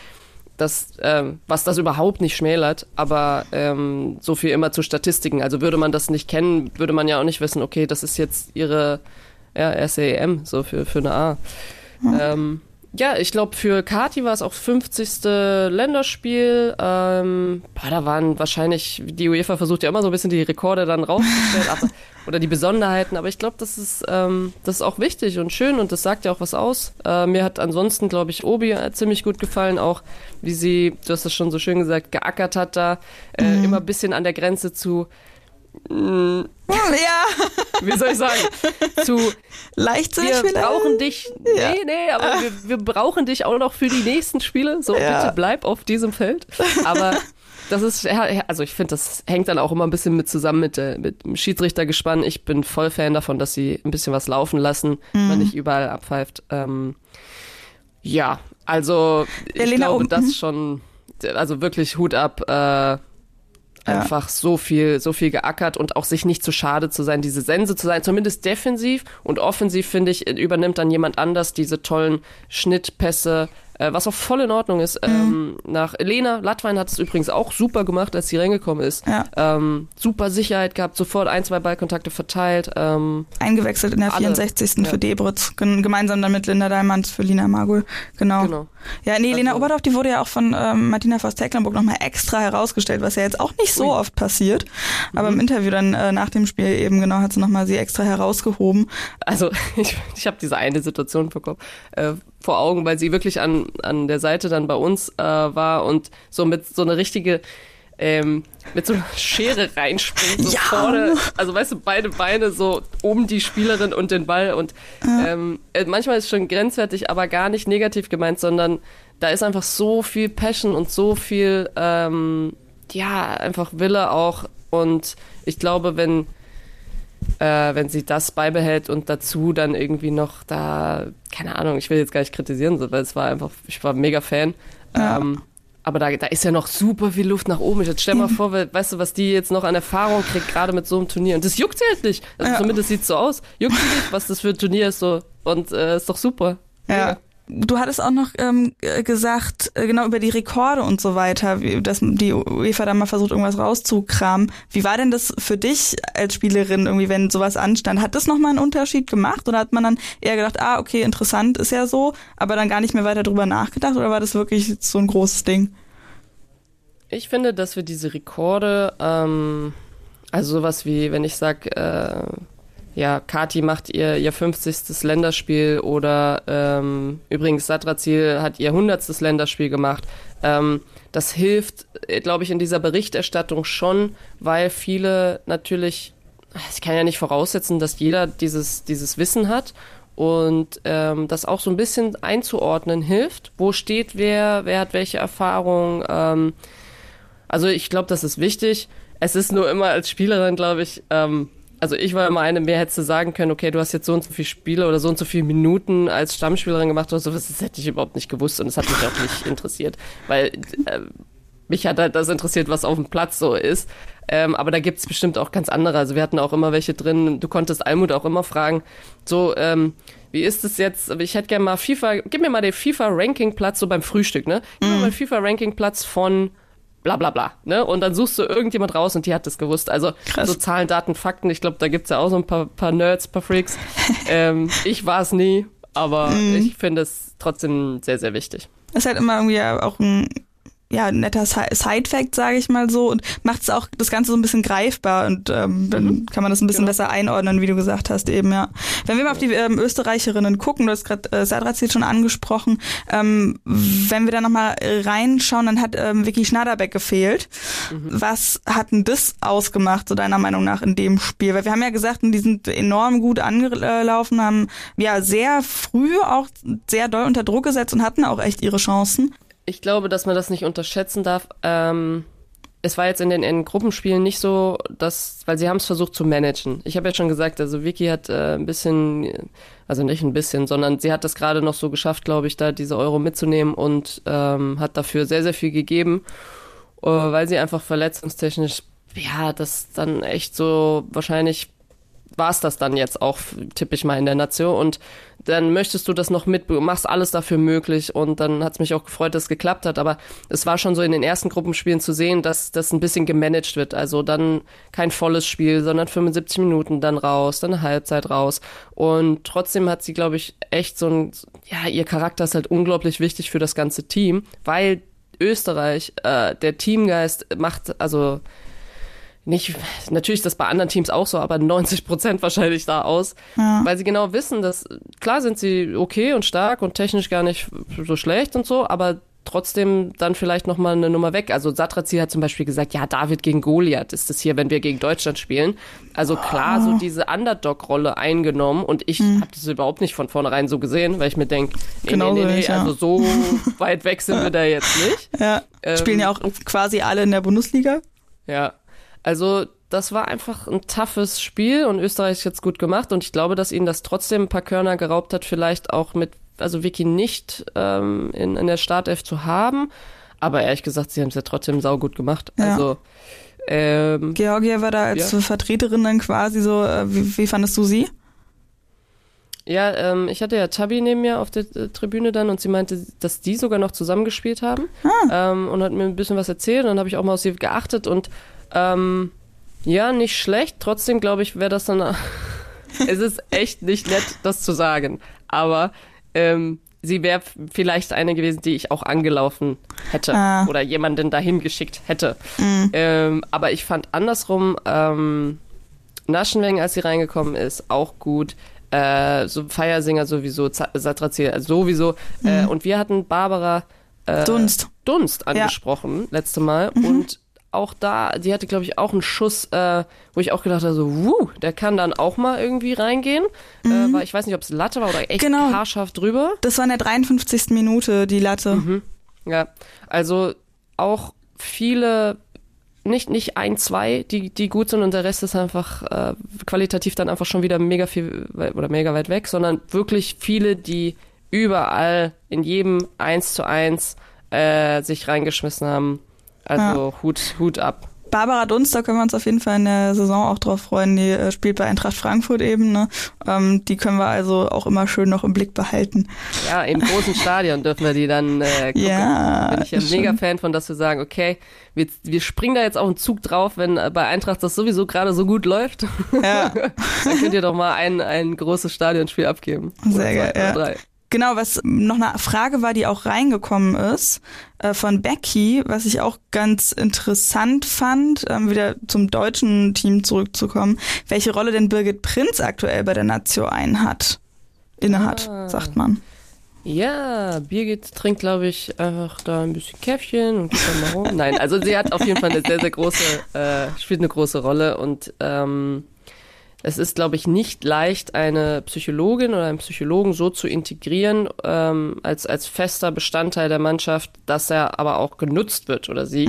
das, ähm, was das überhaupt nicht schmälert, aber ähm, so viel immer zu Statistiken. Also würde man das nicht kennen, würde man ja auch nicht wissen, okay, das ist jetzt ihre ja, erste EM, so für, für eine A. Mhm. Ähm, ja, ich glaube, für Kati war es auch 50. Länderspiel. Ähm, boah, da waren wahrscheinlich, die UEFA versucht ja immer so ein bisschen die Rekorde dann rauszustellen [LAUGHS] aber, oder die Besonderheiten, aber ich glaube, das ist, ähm, das ist auch wichtig und schön und das sagt ja auch was aus. Äh, mir hat ansonsten, glaube ich, Obi ziemlich gut gefallen, auch wie sie, du hast das schon so schön gesagt, geackert hat da, äh, mhm. immer ein bisschen an der Grenze zu Mm. Ja. [LAUGHS] Wie soll ich sagen? Zu Leichtsinn Wir vielleicht? brauchen dich. Ja. Nee, nee, aber wir, wir, brauchen dich auch noch für die nächsten Spiele. So, ja. bitte bleib auf diesem Feld. Aber das ist, also ich finde, das hängt dann auch immer ein bisschen mit zusammen mit, der, mit dem Schiedsrichtergespann. Ich bin voll Fan davon, dass sie ein bisschen was laufen lassen, mhm. man nicht überall abpfeift. Ähm, ja, also ich Elena glaube, um, das schon, also wirklich Hut ab. Äh, einfach so viel, so viel geackert und auch sich nicht zu schade zu sein, diese Sense zu sein, zumindest defensiv und offensiv finde ich, übernimmt dann jemand anders diese tollen Schnittpässe, äh, was auch voll in Ordnung ist. Mhm. Ähm, nach Lena Latwein hat es übrigens auch super gemacht, als sie reingekommen ist. Ja. Ähm, super Sicherheit gehabt, sofort ein, zwei Ballkontakte verteilt. Ähm, Eingewechselt in der alle. 64. Ja. für Debritz, gemeinsam dann mit Linda Dallmann für Lina Magul. Genau. genau. Ja, nee, also, Lena Oberdorf, die wurde ja auch von ähm, Martina Voss-Tecklenburg nochmal extra herausgestellt, was ja jetzt auch nicht so Ui. oft passiert. Aber mhm. im Interview dann äh, nach dem Spiel eben genau hat sie nochmal sie extra herausgehoben. Also [LAUGHS] ich, ich habe diese eine Situation vor, äh, vor Augen, weil sie wirklich an, an der Seite dann bei uns äh, war und so mit so eine richtige ähm, mit so einer [LAUGHS] Schere reinspringt, so ja. vorne, also weißt du, beide Beine so um die Spielerin und den Ball und ja. ähm, äh, manchmal ist es schon grenzwertig, aber gar nicht negativ gemeint, sondern da ist einfach so viel Passion und so viel, ähm, ja, einfach Wille auch und ich glaube, wenn äh, wenn sie das beibehält und dazu dann irgendwie noch da, keine Ahnung, ich will jetzt gar nicht kritisieren, weil es war einfach, ich war mega Fan. Ja. Ähm, aber da, da ist ja noch super viel Luft nach oben. Jetzt stell mal vor, weißt du, was die jetzt noch an Erfahrung kriegt, gerade mit so einem Turnier. Und das juckt sie halt nicht. Also ja. zumindest sieht es so aus. Juckt sie nicht, was das für ein Turnier ist so. Und äh, ist doch super. Ja. ja. Du hattest auch noch ähm, gesagt, äh, genau über die Rekorde und so weiter, dass die UEFA da mal versucht, irgendwas rauszukramen. Wie war denn das für dich als Spielerin, irgendwie, wenn sowas anstand? Hat das nochmal einen Unterschied gemacht oder hat man dann eher gedacht, ah, okay, interessant ist ja so, aber dann gar nicht mehr weiter drüber nachgedacht oder war das wirklich so ein großes Ding? Ich finde, dass wir diese Rekorde, ähm, also sowas wie, wenn ich sag, äh, ja, Kati macht ihr, ihr 50. Länderspiel oder ähm, übrigens Satrazil hat ihr 100. Länderspiel gemacht. Ähm, das hilft, äh, glaube ich, in dieser Berichterstattung schon, weil viele natürlich, ich kann ja nicht voraussetzen, dass jeder dieses, dieses Wissen hat und ähm, das auch so ein bisschen einzuordnen hilft. Wo steht wer, wer hat welche Erfahrung? Ähm, also ich glaube, das ist wichtig. Es ist nur immer als Spielerin, glaube ich, ähm, also ich war immer eine, mehr hättest du sagen können, okay, du hast jetzt so und so viele Spiele oder so und so viele Minuten als Stammspielerin gemacht oder sowas, das hätte ich überhaupt nicht gewusst und es hat mich auch nicht interessiert, weil äh, mich hat halt das interessiert, was auf dem Platz so ist. Ähm, aber da gibt's bestimmt auch ganz andere. Also wir hatten auch immer welche drin. Du konntest Almut auch immer fragen, so, ähm, wie ist es jetzt? Ich hätte gerne mal FIFA, gib mir mal den FIFA-Ranking-Platz so beim Frühstück, ne? Gib mir mhm. mal den FIFA-Ranking-Platz von bla bla bla. Ne? Und dann suchst du irgendjemand raus und die hat das gewusst. Also Krass. so Zahlen, Daten, Fakten, ich glaube, da gibt's ja auch so ein paar, paar Nerds, paar Freaks. [LAUGHS] ähm, ich war es nie, aber mm. ich finde es trotzdem sehr, sehr wichtig. Es ist halt immer irgendwie auch ein ja, netter Side-Fact, sage ich mal so, und macht es auch das Ganze so ein bisschen greifbar und ähm, dann mhm. kann man das ein bisschen genau. besser einordnen, wie du gesagt hast, eben, ja. Wenn wir mal auf die ähm, Österreicherinnen gucken, du hast gerade äh, Sadrazil schon angesprochen, ähm, wenn wir da nochmal reinschauen, dann hat ähm, Vicky Schnaderbeck gefehlt. Mhm. Was hat denn das ausgemacht, so deiner Meinung nach, in dem Spiel? Weil wir haben ja gesagt, die sind enorm gut angelaufen, haben ja sehr früh auch sehr doll unter Druck gesetzt und hatten auch echt ihre Chancen ich glaube, dass man das nicht unterschätzen darf. Ähm, es war jetzt in den, in Gruppenspielen nicht so, dass, weil sie haben es versucht zu managen. Ich habe ja schon gesagt, also Vicky hat äh, ein bisschen, also nicht ein bisschen, sondern sie hat das gerade noch so geschafft, glaube ich, da diese Euro mitzunehmen und ähm, hat dafür sehr, sehr viel gegeben, äh, weil sie einfach verletzungstechnisch, ja, das dann echt so wahrscheinlich war es das dann jetzt auch, tippe ich mal, in der Nation. Und dann möchtest du das noch mit, machst alles dafür möglich. Und dann hat es mich auch gefreut, dass es geklappt hat. Aber es war schon so in den ersten Gruppenspielen zu sehen, dass das ein bisschen gemanagt wird. Also dann kein volles Spiel, sondern 75 Minuten dann raus, dann eine Halbzeit raus. Und trotzdem hat sie, glaube ich, echt so ein, ja, ihr Charakter ist halt unglaublich wichtig für das ganze Team, weil Österreich, äh, der Teamgeist macht, also nicht, natürlich ist das bei anderen Teams auch so, aber 90 Prozent wahrscheinlich da aus, ja. weil sie genau wissen, dass klar sind sie okay und stark und technisch gar nicht so schlecht und so, aber trotzdem dann vielleicht noch mal eine Nummer weg. Also Satrazi hat zum Beispiel gesagt, ja, David gegen Goliath ist das hier, wenn wir gegen Deutschland spielen. Also klar, so diese Underdog-Rolle eingenommen und ich mhm. habe das überhaupt nicht von vornherein so gesehen, weil ich mir denke, nee, genau nee, nee, nee, ja. also so weit weg sind wir da jetzt nicht. [LAUGHS] Ja, spielen ähm, ja auch quasi alle in der Bundesliga. Ja, also das war einfach ein toughes Spiel und Österreich hat es gut gemacht und ich glaube, dass ihnen das trotzdem ein paar Körner geraubt hat, vielleicht auch mit, also Vicky nicht ähm, in, in der Startelf zu haben. Aber ehrlich gesagt, sie haben es ja trotzdem saugut gemacht. Ja. Also ähm, Georgia war da als ja. Vertreterin dann quasi so, äh, wie, wie fandest du sie? Ja, ähm, ich hatte ja Tabi neben mir auf der äh, Tribüne dann und sie meinte, dass die sogar noch zusammengespielt haben Ah. ähm, und hat mir ein bisschen was erzählt und dann habe ich auch mal auf sie geachtet und ähm, ja, nicht schlecht. Trotzdem glaube ich, wäre das dann. [LAUGHS] es ist echt nicht nett, das zu sagen, aber ähm, sie wäre vielleicht eine gewesen, die ich auch angelaufen hätte Ah. oder jemanden dahin geschickt hätte. Ähm, aber ich fand andersrum ähm, Naschenweng, als sie reingekommen ist, auch gut. Äh, so Feiersinger sowieso, Z- Satrazil sowieso. Äh, und wir hatten Barbara äh, Dunst. Dunst angesprochen, letzte Mal. Und auch da, die hatte, glaube ich, auch einen Schuss, äh, wo ich auch gedacht habe, so, wuh, der kann dann auch mal irgendwie reingehen. Äh, war, ich weiß nicht, ob es Latte war oder echt Genau. haarscharf drüber. Das war in der 53. Minute, die Latte. Ja, also auch viele, nicht, nicht ein, zwei, die, die gut sind und der Rest ist einfach äh, qualitativ dann einfach schon wieder mega viel oder mega weit weg, sondern wirklich viele, die überall in jedem eins zu eins äh, sich reingeschmissen haben. Also Hut, Hut ab. Barbara Dunst, da können wir uns auf jeden Fall in der Saison auch drauf freuen. Die äh, spielt bei Eintracht Frankfurt eben. Ne? Ähm, die können wir also auch immer schön noch im Blick behalten. Ja, im großen Stadion dürfen wir die dann äh, gucken. Ja, Bin ich ja mega Fan von, dass wir sagen, okay, wir, wir springen da jetzt auch einen Zug drauf, wenn äh, bei Eintracht das sowieso gerade so gut läuft. Ja. [LAUGHS] Dann könnt ihr doch mal ein, ein großes Stadionspiel abgeben. Sehr geil, ja. drei. Genau, was noch eine Frage war, die auch reingekommen ist, äh, von Becky, was ich auch ganz interessant fand, ähm, wieder zum deutschen Team zurückzukommen, welche Rolle denn Birgit Prinz aktuell bei der Nazio ein hat, innehat, Ah. sagt man. Ja, Birgit trinkt, glaube ich, einfach da ein bisschen Käffchen und geht dann mal rum. Nein, also sie hat auf jeden Fall eine sehr, sehr große, äh, spielt eine große Rolle und ähm, es ist, glaube ich, nicht leicht, eine Psychologin oder einen Psychologen so zu integrieren ähm, als, als fester Bestandteil der Mannschaft, dass er aber auch genutzt wird oder sie.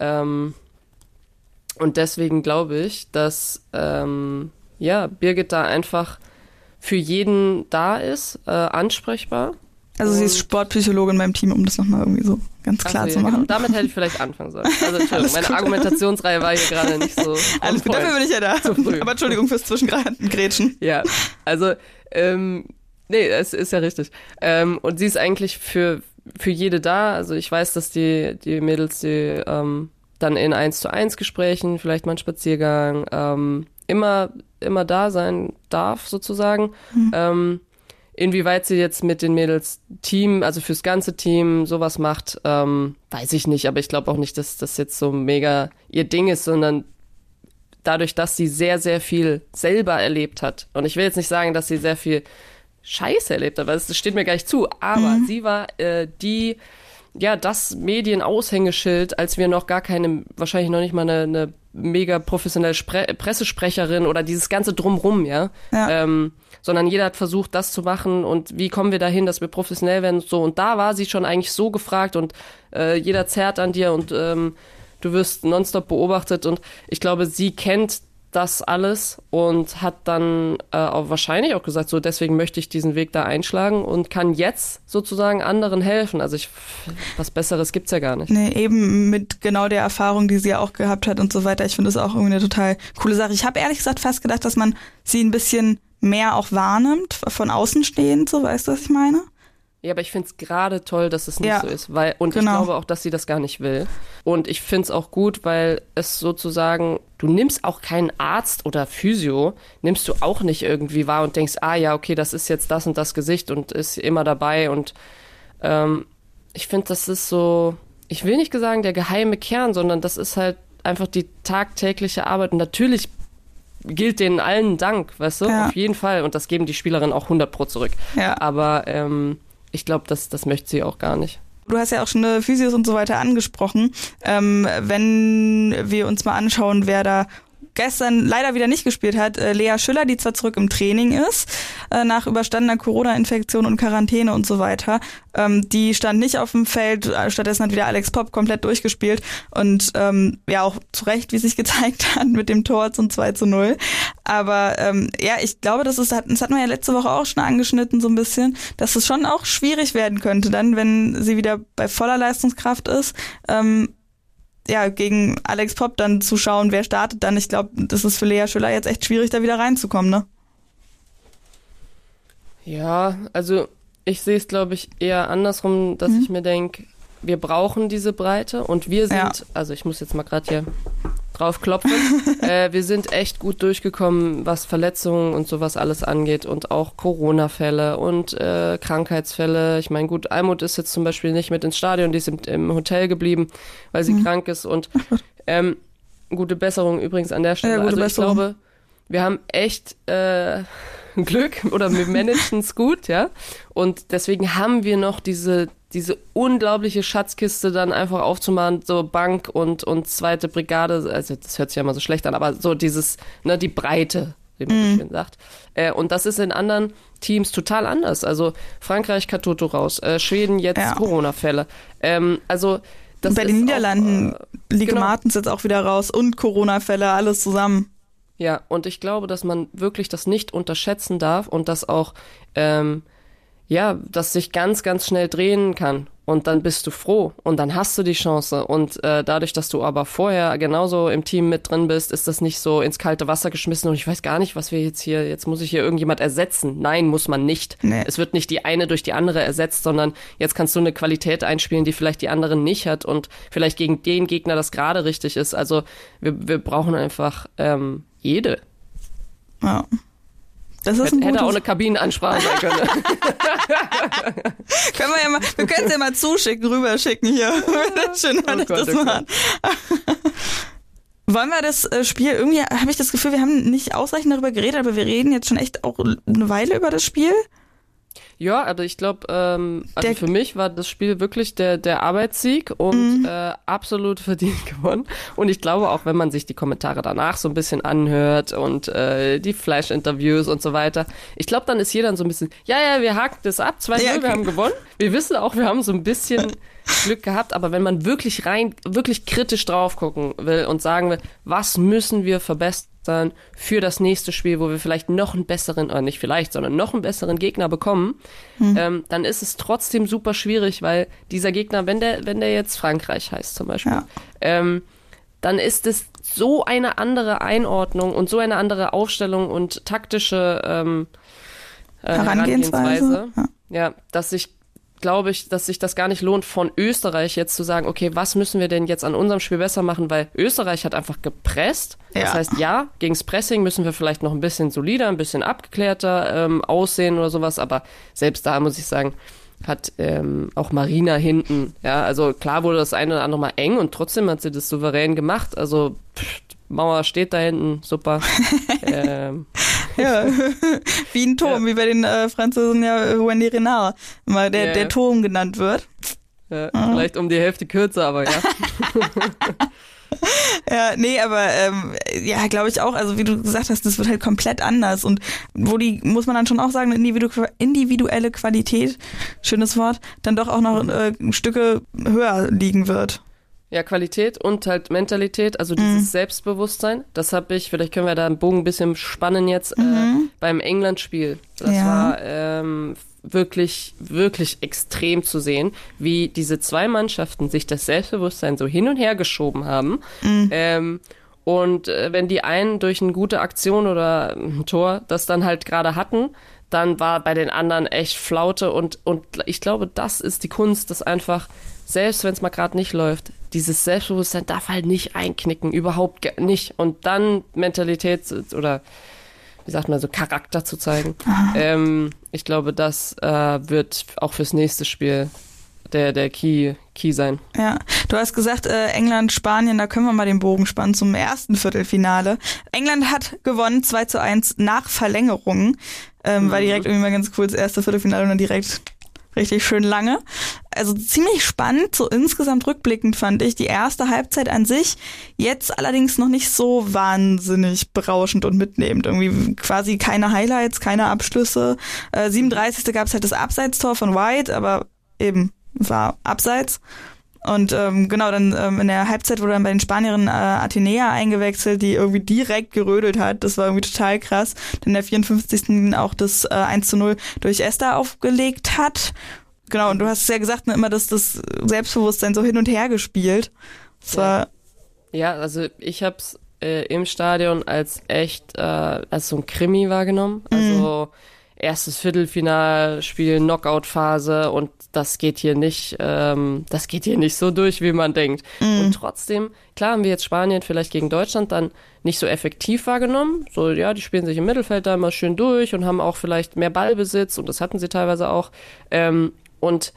Ähm, und deswegen glaube ich, dass ähm, ja, Birgit da einfach für jeden da ist, äh, ansprechbar. Also sie ist Sportpsychologin beim Team, um das nochmal irgendwie so ganz klar Ach so, zu machen. Damit hätte ich vielleicht anfangen sollen. Also [LAUGHS] Entschuldigung, meine gut. Argumentationsreihe war hier gerade nicht so. [LAUGHS] Alles gut, dafür bin ich ja da. Aber Entschuldigung fürs Zwischengrätschen. Ja, also, ähm, nee, es ist ja richtig. Ähm, und sie ist eigentlich für, für jede da. Also ich weiß, dass die, die Mädels, die ähm, dann in eins zu eins Gesprächen, vielleicht mal einen Spaziergang, ähm, immer, immer da sein darf, sozusagen. Ähm, inwieweit sie jetzt mit den Mädels Team, also fürs ganze Team sowas macht, ähm, weiß ich nicht, aber ich glaube auch nicht, dass das jetzt so mega ihr Ding ist, sondern dadurch, dass sie sehr, sehr viel selber erlebt hat. Und ich will jetzt nicht sagen, dass sie sehr viel Scheiße erlebt hat, weil das steht mir gar nicht zu. Aber sie war äh, die, ja, das Medienaushängeschild, als wir noch gar keine, wahrscheinlich noch nicht mal eine, eine mega professionelle Spre Pressesprecherin oder dieses ganze Drumrum, ja. Ja. Ähm, sondern jeder hat versucht, das zu machen und wie kommen wir dahin, dass wir professionell werden und so. Und da war sie schon eigentlich so gefragt und äh, jeder zerrt an dir und ähm, du wirst nonstop beobachtet und ich glaube, sie kennt das alles und hat dann äh, auch wahrscheinlich auch gesagt, so deswegen möchte ich diesen Weg da einschlagen und kann jetzt sozusagen anderen helfen. Also ich, was Besseres gibt's ja gar nicht. Nee, eben mit genau der Erfahrung, die sie auch gehabt hat und so weiter. Ich finde das auch irgendwie eine total coole Sache. Ich habe ehrlich gesagt fast gedacht, dass man sie ein bisschen mehr auch wahrnimmt, von außen stehend, so weißt du, was ich meine? Ja, aber ich find's gerade toll, dass es nicht Ja, so ist, weil und ich genau. glaube auch, dass sie das gar nicht will. Und ich find's auch gut, weil es sozusagen, du nimmst auch keinen Arzt oder Physio, nimmst du auch nicht irgendwie wahr und denkst, ah ja, okay, das ist jetzt das und das Gesicht und ist immer dabei und ähm, ich finde, das ist so, ich will nicht sagen der geheime Kern, sondern das ist halt einfach die tagtägliche Arbeit und natürlich gilt denen allen Dank, weißt du, Ja. auf jeden Fall und das geben die Spielerinnen auch 100 pro zurück. Ja. Aber ähm, ich glaube, das, das möchte sie auch gar nicht. Du hast ja auch schon äh, Physios und so weiter angesprochen. Ähm, wenn wir uns mal anschauen, wer da gestern leider wieder nicht gespielt hat, äh, Lea Schüller, die zwar zurück im Training ist, äh, nach überstandener Corona-Infektion und Quarantäne und so weiter, ähm, die stand nicht auf dem Feld, äh, stattdessen hat wieder Alex Popp komplett durchgespielt und ähm, ja auch zu Recht, wie sich gezeigt [LAUGHS] hat, mit dem Tor zum 2 zu 0. Aber ähm, ja, ich glaube, das ist, das hatten wir ja letzte Woche auch schon angeschnitten, so ein bisschen, dass es schon auch schwierig werden könnte, dann, wenn sie wieder bei voller Leistungskraft ist, ähm, ja, gegen Alex Popp dann zu schauen, wer startet dann. Ich glaube, das ist für Lea Schüller jetzt echt schwierig, da wieder reinzukommen, ne? Ja, also ich sehe es, glaube ich, eher andersrum, dass mhm. ich mir denke, wir brauchen diese Breite und wir sind, ja. also ich muss jetzt mal gerade hier drauf klopfen, [LAUGHS] äh, wir sind echt gut durchgekommen, was Verletzungen und sowas alles angeht und auch Corona-Fälle und äh, Krankheitsfälle. Ich meine, gut, Almut ist jetzt zum Beispiel nicht mit ins Stadion, die ist im, im Hotel geblieben, weil sie mhm. krank ist und [LAUGHS] ähm, gute Besserung übrigens an der Stelle. Ja, also ich Besserung. glaube, wir haben echt äh, [LAUGHS] Glück oder wir managen es gut, ja. Und deswegen haben wir noch diese, diese unglaubliche Schatzkiste dann einfach aufzumachen, so Bank und, und zweite Brigade, also das hört sich ja immer so schlecht an, aber so dieses, ne, die Breite, wie man mm. schön sagt. Äh, und das ist in anderen Teams total anders. Also Frankreich Katoto raus, äh, Schweden jetzt ja. Corona-Fälle. Ähm, also das bei den Niederlanden, äh, Liga genau. Martens jetzt auch wieder raus und Corona-Fälle, alles zusammen. Ja, und ich glaube, dass man wirklich das nicht unterschätzen darf und dass auch, ähm, ja, das sich ganz, ganz schnell drehen kann. Und dann bist du froh und dann hast du die Chance. Und äh, dadurch, dass du aber vorher genauso im Team mit drin bist, ist das nicht so ins kalte Wasser geschmissen und ich weiß gar nicht, was wir jetzt hier, jetzt muss ich hier irgendjemand ersetzen. Nein, muss man nicht. Nee. Es wird nicht die eine durch die andere ersetzt, sondern jetzt kannst du eine Qualität einspielen, die vielleicht die andere nicht hat und vielleicht gegen den Gegner das gerade richtig ist. Also wir, wir brauchen einfach ähm, jede. Ja. Das ist hätte, hätte auch eine Kabinenansprache sein können. [LAUGHS] können wir ja mal, wir können es ja mal zuschicken, rüberschicken hier. [LAUGHS] Schön, oh Gott, das oh machen. [LAUGHS] Wollen wir das äh, Spiel, irgendwie habe ich das Gefühl, wir haben nicht ausreichend darüber geredet, aber wir reden jetzt schon echt auch eine Weile über das Spiel. Ja, also ich glaube, ähm, also der, für mich war das Spiel wirklich der, der Arbeitssieg und mhm. äh, absolut [LAUGHS] verdient gewonnen. Und ich glaube auch, wenn man sich die Kommentare danach so ein bisschen anhört und äh, die Flash-Interviews und so weiter, ich glaube, dann ist jeder so ein bisschen, ja, ja, wir haken das ab, 2-0, ja, okay. wir haben gewonnen. Wir wissen auch, wir haben so ein bisschen [LAUGHS] Glück gehabt, aber wenn man wirklich rein, wirklich kritisch drauf gucken will und sagen will, was müssen wir verbessern, sondern für das nächste Spiel, wo wir vielleicht noch einen besseren, oder nicht vielleicht, sondern noch einen besseren Gegner bekommen, mhm. ähm, dann ist es trotzdem super schwierig, weil dieser Gegner, wenn der, wenn der jetzt Frankreich heißt zum Beispiel, ja. ähm, dann ist es so eine andere Einordnung und so eine andere Aufstellung und taktische ähm, äh, Herangehensweise, Herangehensweise ja. ja, dass ich glaube ich, dass sich das gar nicht lohnt, von Österreich jetzt zu sagen, okay, was müssen wir denn jetzt an unserem Spiel besser machen, weil Österreich hat einfach gepresst. Ja. Das heißt, ja, gegens Pressing müssen wir vielleicht noch ein bisschen solider, ein bisschen abgeklärter ähm, aussehen oder sowas, aber selbst da muss ich sagen, hat ähm, auch Marina hinten, ja, also klar wurde das eine oder andere mal eng und trotzdem hat sie das souverän gemacht, also pff, Mauer steht da hinten, super. [LAUGHS] ähm. Ja, [LAUGHS] wie ein Turm, ja. wie bei den äh, Franzosen ja äh, Wendy Renard, mal der, ja, der Turm genannt wird. Ja, mhm. Vielleicht um die Hälfte kürzer, aber ja. [LAUGHS] ja, nee, aber ähm, ja, glaube ich auch. Also wie du gesagt hast, das wird halt komplett anders und wo die muss man dann schon auch sagen, individu individuelle Qualität, schönes Wort, dann doch auch noch äh, Stücke höher liegen wird. Ja, Qualität und halt Mentalität, also dieses mhm. Selbstbewusstsein. Das habe ich, vielleicht können wir da einen Bogen ein bisschen spannen jetzt, äh, mhm. äh, beim England-Spiel. Das ja. war ähm, wirklich, wirklich extrem zu sehen, wie diese zwei Mannschaften sich das Selbstbewusstsein so hin und her geschoben haben. Mhm. Ähm, und äh, wenn die einen durch eine gute Aktion oder ein Tor das dann halt gerade hatten, dann war bei den anderen echt Flaute und, und ich glaube, das ist die Kunst, das einfach selbst wenn es mal gerade nicht läuft, dieses Selbstbewusstsein darf halt nicht einknicken, überhaupt nicht. Und dann Mentalität oder wie sagt man so, Charakter zu zeigen. Ähm, ich glaube, das äh, wird auch fürs nächste Spiel der, der Key, Key sein. Ja, du hast gesagt, äh, England, Spanien, da können wir mal den Bogen spannen zum ersten Viertelfinale. England hat gewonnen 2 zu 1 nach Verlängerung. Ähm, mhm. War direkt irgendwie mal ganz cool, das erste Viertelfinale und dann direkt richtig schön lange. Also ziemlich spannend, so insgesamt rückblickend fand ich die erste Halbzeit an sich. Jetzt allerdings noch nicht so wahnsinnig berauschend und mitnehmend. Irgendwie quasi keine Highlights, keine Abschlüsse. Äh, 37. gab es halt das Abseitstor von White, aber eben war abseits. Und ähm, genau, dann ähm, in der Halbzeit wurde dann bei den Spanierinnen äh, Athenea eingewechselt, die irgendwie direkt gerödelt hat. Das war irgendwie total krass. Denn der 54. auch das äh, 1 zu 0 durch Esther aufgelegt hat. Genau, und du hast ja gesagt, ne, immer dass das Selbstbewusstsein so hin und her gespielt. Das war ja, also ich hab's äh, im Stadion als echt, äh, als so ein Krimi wahrgenommen. Also mhm erstes Viertelfinalspiel, Knockout-Phase und das geht hier nicht, ähm, das geht hier nicht so durch, wie man denkt. Mhm. Und trotzdem, klar haben wir jetzt Spanien vielleicht gegen Deutschland dann nicht so effektiv wahrgenommen. So, ja, die spielen sich im Mittelfeld da immer schön durch und haben auch vielleicht mehr Ballbesitz und das hatten sie teilweise auch. Ähm, und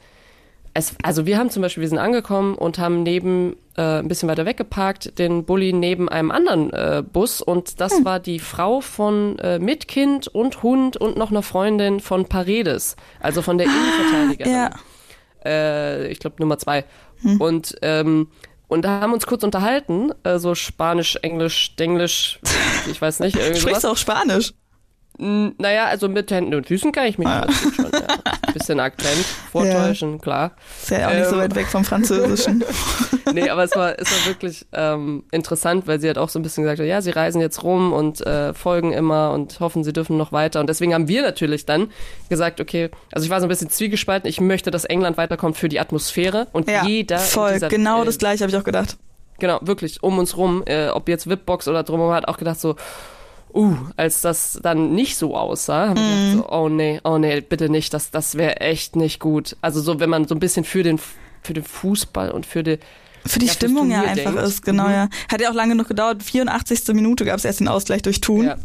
es, also wir haben zum Beispiel, wir sind angekommen und haben neben, äh, ein bisschen weiter weggeparkt, den Bulli neben einem anderen äh, Bus und das hm. war die Frau von äh, mit Kind und Hund und noch einer Freundin von Paredes, also von der ah, Innenverteidigerin. Ja. Äh, ich glaube Nummer zwei. Hm. Und ähm, und da haben wir uns kurz unterhalten, äh, so Spanisch, Englisch, Englisch, [LAUGHS] ich weiß nicht. Irgendwie Sprichst du auch Spanisch? Naja, also mit Händen und Füßen kann ich mich ah. schon. Ja. [LAUGHS] Bisschen Akzent vortäuschen, ja. klar. Ist ja auch nicht ähm, so weit weg vom Französischen. [LAUGHS] nee, aber es war, es war wirklich ähm, interessant, weil sie hat auch so ein bisschen gesagt, ja, sie reisen jetzt rum und äh, folgen immer und hoffen, sie dürfen noch weiter. Und deswegen haben wir natürlich dann gesagt, okay, also ich war so ein bisschen zwiegespalten, ich möchte, dass England weiterkommt für die Atmosphäre und ja, jeder. Voll, dieser, genau äh, das gleiche habe ich auch gedacht. Genau, wirklich, um uns rum, äh, ob jetzt Wipbox oder drumherum, hat auch gedacht so, uh, als das dann nicht so aussah, habe ich gedacht, so, oh nee, oh nee, bitte nicht, das, das wäre echt nicht gut. Also so, wenn man so ein bisschen für den, für den Fußball und für die für die ja, Stimmung ja einfach denkt. ist, genau, mhm. ja. Hat ja auch lange noch gedauert. 84. Minute gab es erst den Ausgleich durch Tun. Ja,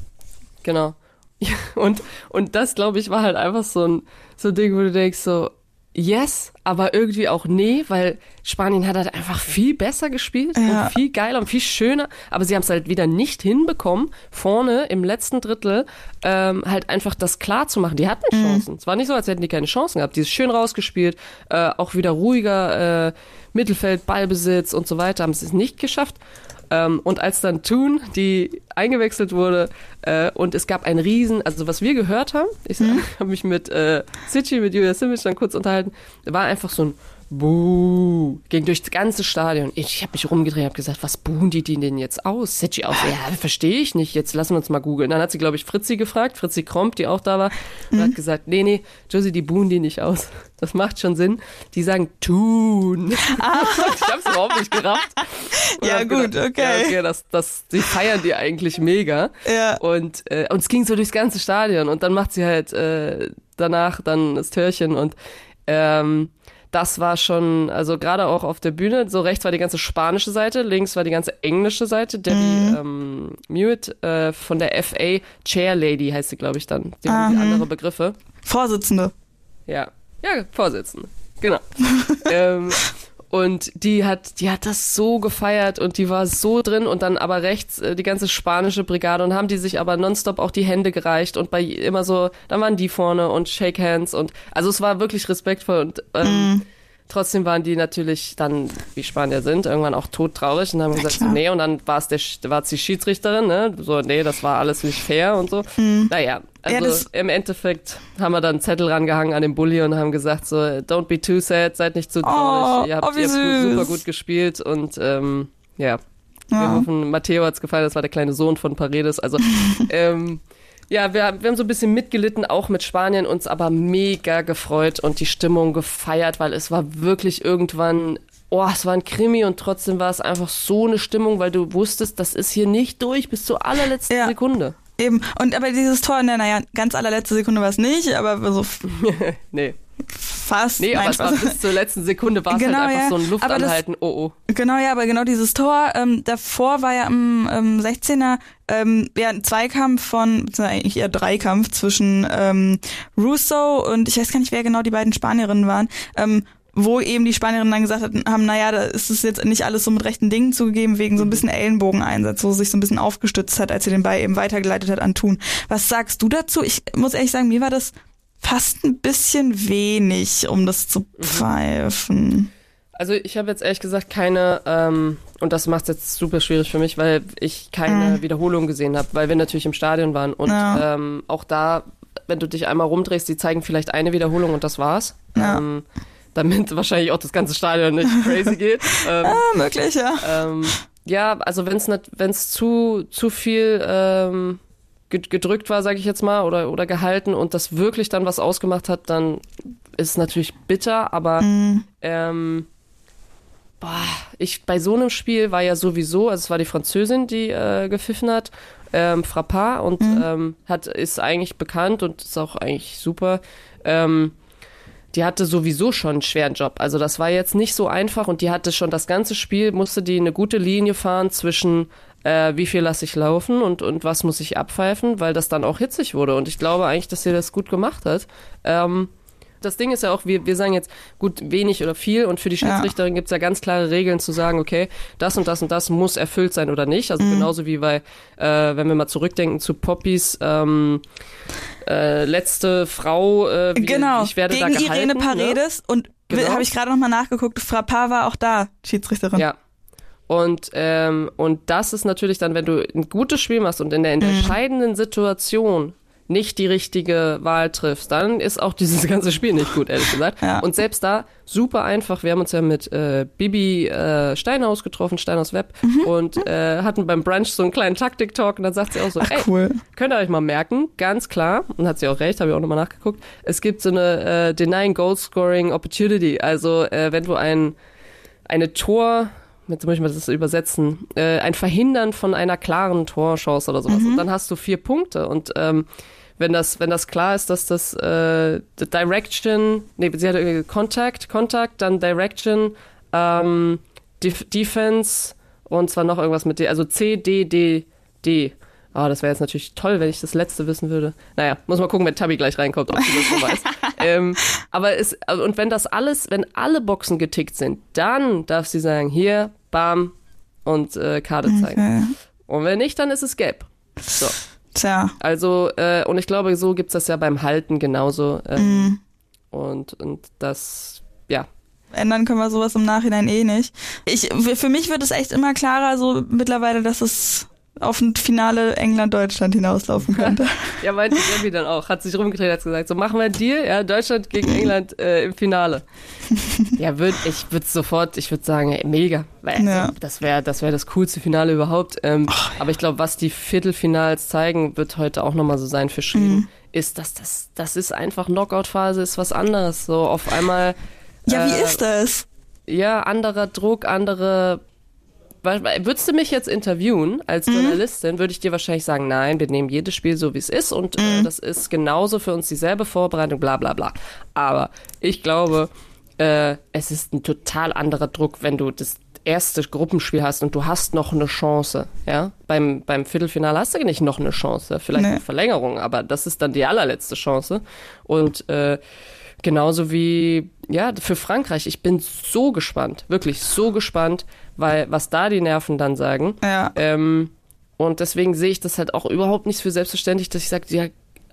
genau. [LAUGHS] Und, und das, glaube ich, war halt einfach so ein, so ein Ding, wo du denkst, so, yes, aber irgendwie auch nee, weil Spanien hat halt einfach viel besser gespielt ja. und viel geiler und viel schöner, aber sie haben es halt wieder nicht hinbekommen, vorne im letzten Drittel ähm, halt einfach das klar zu machen. Die hatten mhm. Chancen. Mhm. Es war nicht so, als hätten die keine Chancen gehabt. Die ist schön rausgespielt, äh, auch wieder ruhiger äh, Mittelfeld, Ballbesitz und so weiter, haben es nicht geschafft. Ähm, und als dann Toon, die eingewechselt wurde, äh, und es gab ein Riesen, also was wir gehört haben, ich mhm. [LAUGHS] habe mich mit äh, Sichi, mit Julia Simic dann kurz unterhalten, war einfach so ein Buh, ging durch das ganze Stadion. Ich habe mich rumgedreht, habe gesagt, was buhen die denn jetzt aus? Setchi aus, ja, verstehe ich nicht. Jetzt lassen wir uns mal googeln. Dann hat sie, glaube ich, Fritzi gefragt, Fritzi Kromp, die auch da war, und mhm. hat gesagt, nee, nee, Josie, die buhen die nicht aus. Das macht schon Sinn. Die sagen tun. Ah. [LAUGHS] ich habe es überhaupt nicht gerafft. Und ja, gut, gedacht, okay. Ja, okay, das, das, die feiern die eigentlich mega. Ja. Und, äh, es ging so durchs ganze Stadion und dann macht sie halt äh, danach dann das Törchen und ähm, das war schon, also gerade auch auf der Bühne, so rechts war die ganze spanische Seite, links war die ganze englische Seite. Debbie mhm. ähm, Mewitt äh, von der FA, Chair Lady heißt sie, glaube ich, dann. Die haben die andere Begriffe. Vorsitzende. Ja, ja, Vorsitzende, genau. [LAUGHS] ähm, und die hat, die hat das so gefeiert und die war so drin und dann aber rechts äh, die ganze spanische Brigade und haben die sich aber nonstop auch die Hände gereicht und bei immer so, dann waren die vorne und Shake Hands und also es war wirklich respektvoll und ähm, mm. Trotzdem waren die natürlich dann, wie Spanier sind, irgendwann auch todtraurig und haben gesagt, so, nee, und dann war es der, war es die Schiedsrichterin, ne? So, nee, das war alles nicht fair und so. Mhm. Naja, also ja, im Endeffekt haben wir dann einen Zettel rangehangen an den Bulli und haben gesagt, so, don't be too sad, seid nicht zu traurig. Oh, ihr habt, oh, ihr habt super gut gespielt und ähm, ja. Wir ja. hoffen, Matteo hat's gefallen, das war der kleine Sohn von Paredes. Also [LAUGHS] ähm, ja, wir, wir haben so ein bisschen mitgelitten, auch mit Spanien, uns aber mega gefreut und die Stimmung gefeiert, weil es war wirklich irgendwann, oh, es war ein Krimi und trotzdem war es einfach so eine Stimmung, weil du wusstest, das ist hier nicht durch bis zur allerletzten ja. Sekunde. Eben, und aber dieses Tor, naja, ganz allerletzte Sekunde war es nicht, aber so. [LAUGHS] nee fast. Nee, aber es war bis zur letzten Sekunde war es halt genau, halt einfach ja. so ein Luftanhalten, das, oh oh. Genau, ja, aber genau dieses Tor, ähm, davor war ja im ähm, 16er ähm, ja, ein Zweikampf von, eigentlich eher Dreikampf zwischen ähm, Russo und ich weiß gar nicht, wer genau die beiden Spanierinnen waren. Ähm, wo eben die Spanierinnen dann gesagt haben, naja, da ist es jetzt nicht alles so mit rechten Dingen zugegeben, wegen so ein bisschen Ellenbogeneinsatz, wo sie sich so ein bisschen aufgestützt hat, als sie den Ball eben weitergeleitet hat an Thun. Was sagst du dazu? Ich muss ehrlich sagen, mir war das fast ein bisschen wenig, um das zu mhm. pfeifen. Also ich habe jetzt ehrlich gesagt keine, ähm, und das macht es jetzt super schwierig für mich, weil ich keine mhm. Wiederholung gesehen habe, weil wir natürlich im Stadion waren. Und ja. ähm, auch da, wenn du dich einmal rumdrehst, die zeigen vielleicht eine Wiederholung und das war's. Ja. Ähm, damit wahrscheinlich auch das ganze Stadion nicht crazy geht. [LAUGHS] Ähm, ah, möglich, ja. Ähm, ja, also wenn es wenn's zu, zu viel ähm, gedrückt war, sage ich jetzt mal, oder, oder gehalten und das wirklich dann was ausgemacht hat, dann ist es natürlich bitter, aber mhm. ähm, boah, ich bei so einem Spiel war ja sowieso, also es war die Französin, die äh, gepfiffen hat, ähm, Frappard und Mhm. ähm, hat ist eigentlich bekannt und ist auch eigentlich super. Ähm, die hatte sowieso schon einen schweren Job. Also das war jetzt nicht so einfach und die hatte schon das ganze Spiel, musste die eine gute Linie fahren zwischen äh, wie viel lasse ich laufen und, und was muss ich abpfeifen, weil das dann auch hitzig wurde. Und ich glaube eigentlich, dass sie das gut gemacht hat. Ähm, das Ding ist ja auch, wir, wir sagen jetzt gut wenig oder viel und für die Ja. Schiedsrichterin gibt's ja ganz klare Regeln zu sagen, okay, das und das und das muss erfüllt sein oder nicht. Mhm. Also genauso wie bei, äh, wenn wir mal zurückdenken zu Poppys ähm, äh, letzte Frau, äh, wie, genau, ich werde da gegen gehalten. Irene ne? Paredes und Genau. habe ich gerade noch mal nachgeguckt, Frappard war auch da, Schiedsrichterin. Ja. Und, ähm, und das ist natürlich dann, wenn du ein gutes Spiel machst und in der Mhm. entscheidenden Situation nicht die richtige Wahl triffst, dann ist auch dieses [LAUGHS] ganze Spiel nicht gut, ehrlich gesagt. Ja. Und selbst da super einfach. Wir haben uns ja mit äh, Bibi äh, Steinhaus getroffen, Steinhaus Web, Mhm. und äh, hatten beim Brunch so einen kleinen Taktik-Talk und dann sagt sie auch so, Ach ey, cool. Könnt ihr euch mal merken, ganz klar, und hat sie auch recht, habe ich auch nochmal nachgeguckt, es gibt so eine äh, Denying Goal Scoring Opportunity. Also äh, wenn du ein eine Tor, jetzt muss ich mal das übersetzen, äh, ein Verhindern von einer klaren Torchance oder sowas. Und dann hast du vier Punkte. Und ähm, wenn das, wenn das klar ist, dass das äh, the Direction, nee, sie hatte irgendwie Contact, Contact, dann Direction, ähm, Def Defense und zwar noch irgendwas mit D, also C, D, D, D. Ah, das wäre jetzt natürlich toll, wenn ich das letzte wissen würde. Naja, muss mal gucken, wenn Tabby gleich reinkommt, ob sie das noch weiß. [LAUGHS] ähm, aber es, und wenn das alles, wenn alle Boxen getickt sind, dann darf sie sagen, hier, bam, und äh, Karte zeigen. Okay. Und wenn nicht, dann ist es gelb. So. Tja, Also, äh, und ich glaube, so gibt's das ja beim Halten genauso. Ähm, Mhm. Und, und das, ja. ändern können wir sowas im Nachhinein eh nicht. Ich, für mich wird es echt immer klarer so mittlerweile, dass es auf ein Finale England-Deutschland hinauslaufen könnte. [LAUGHS] Ja, meinte Debbie dann auch, hat sich rumgedreht, hat gesagt, so machen wir einen Deal, ja, Deutschland gegen England äh, im Finale. [LAUGHS] ja, würd, ich würde sofort, ich würde sagen, ey, mega. Weil, Ja. also, das wäre das, wär das coolste Finale überhaupt. Ähm, aber ich glaube, was die Viertelfinals zeigen, wird heute auch nochmal so sein für Schweden, Mhm. ist, dass das, das ist einfach Knockout-Phase, ist was anderes. So auf einmal, ja, wie Äh, ist das? ja, anderer Druck, andere. Würdest du mich jetzt interviewen als Mhm. Journalistin, würde ich dir wahrscheinlich sagen, nein, wir nehmen jedes Spiel so, wie es ist und äh, Mhm. das ist genauso für uns dieselbe Vorbereitung, bla bla bla. Aber ich glaube, äh, es ist ein total anderer Druck, wenn du das erste Gruppenspiel hast und du hast noch eine Chance. Ja, beim, beim Viertelfinale hast du nicht noch eine Chance, vielleicht Nee. eine Verlängerung, aber das ist dann die allerletzte Chance. Und äh, genauso wie ja für Frankreich. Ich bin so gespannt, wirklich so gespannt, weil was da die Nerven dann sagen. Ja. Ähm, und deswegen sehe ich das halt auch überhaupt nicht für selbstverständlich, dass ich sage, ja,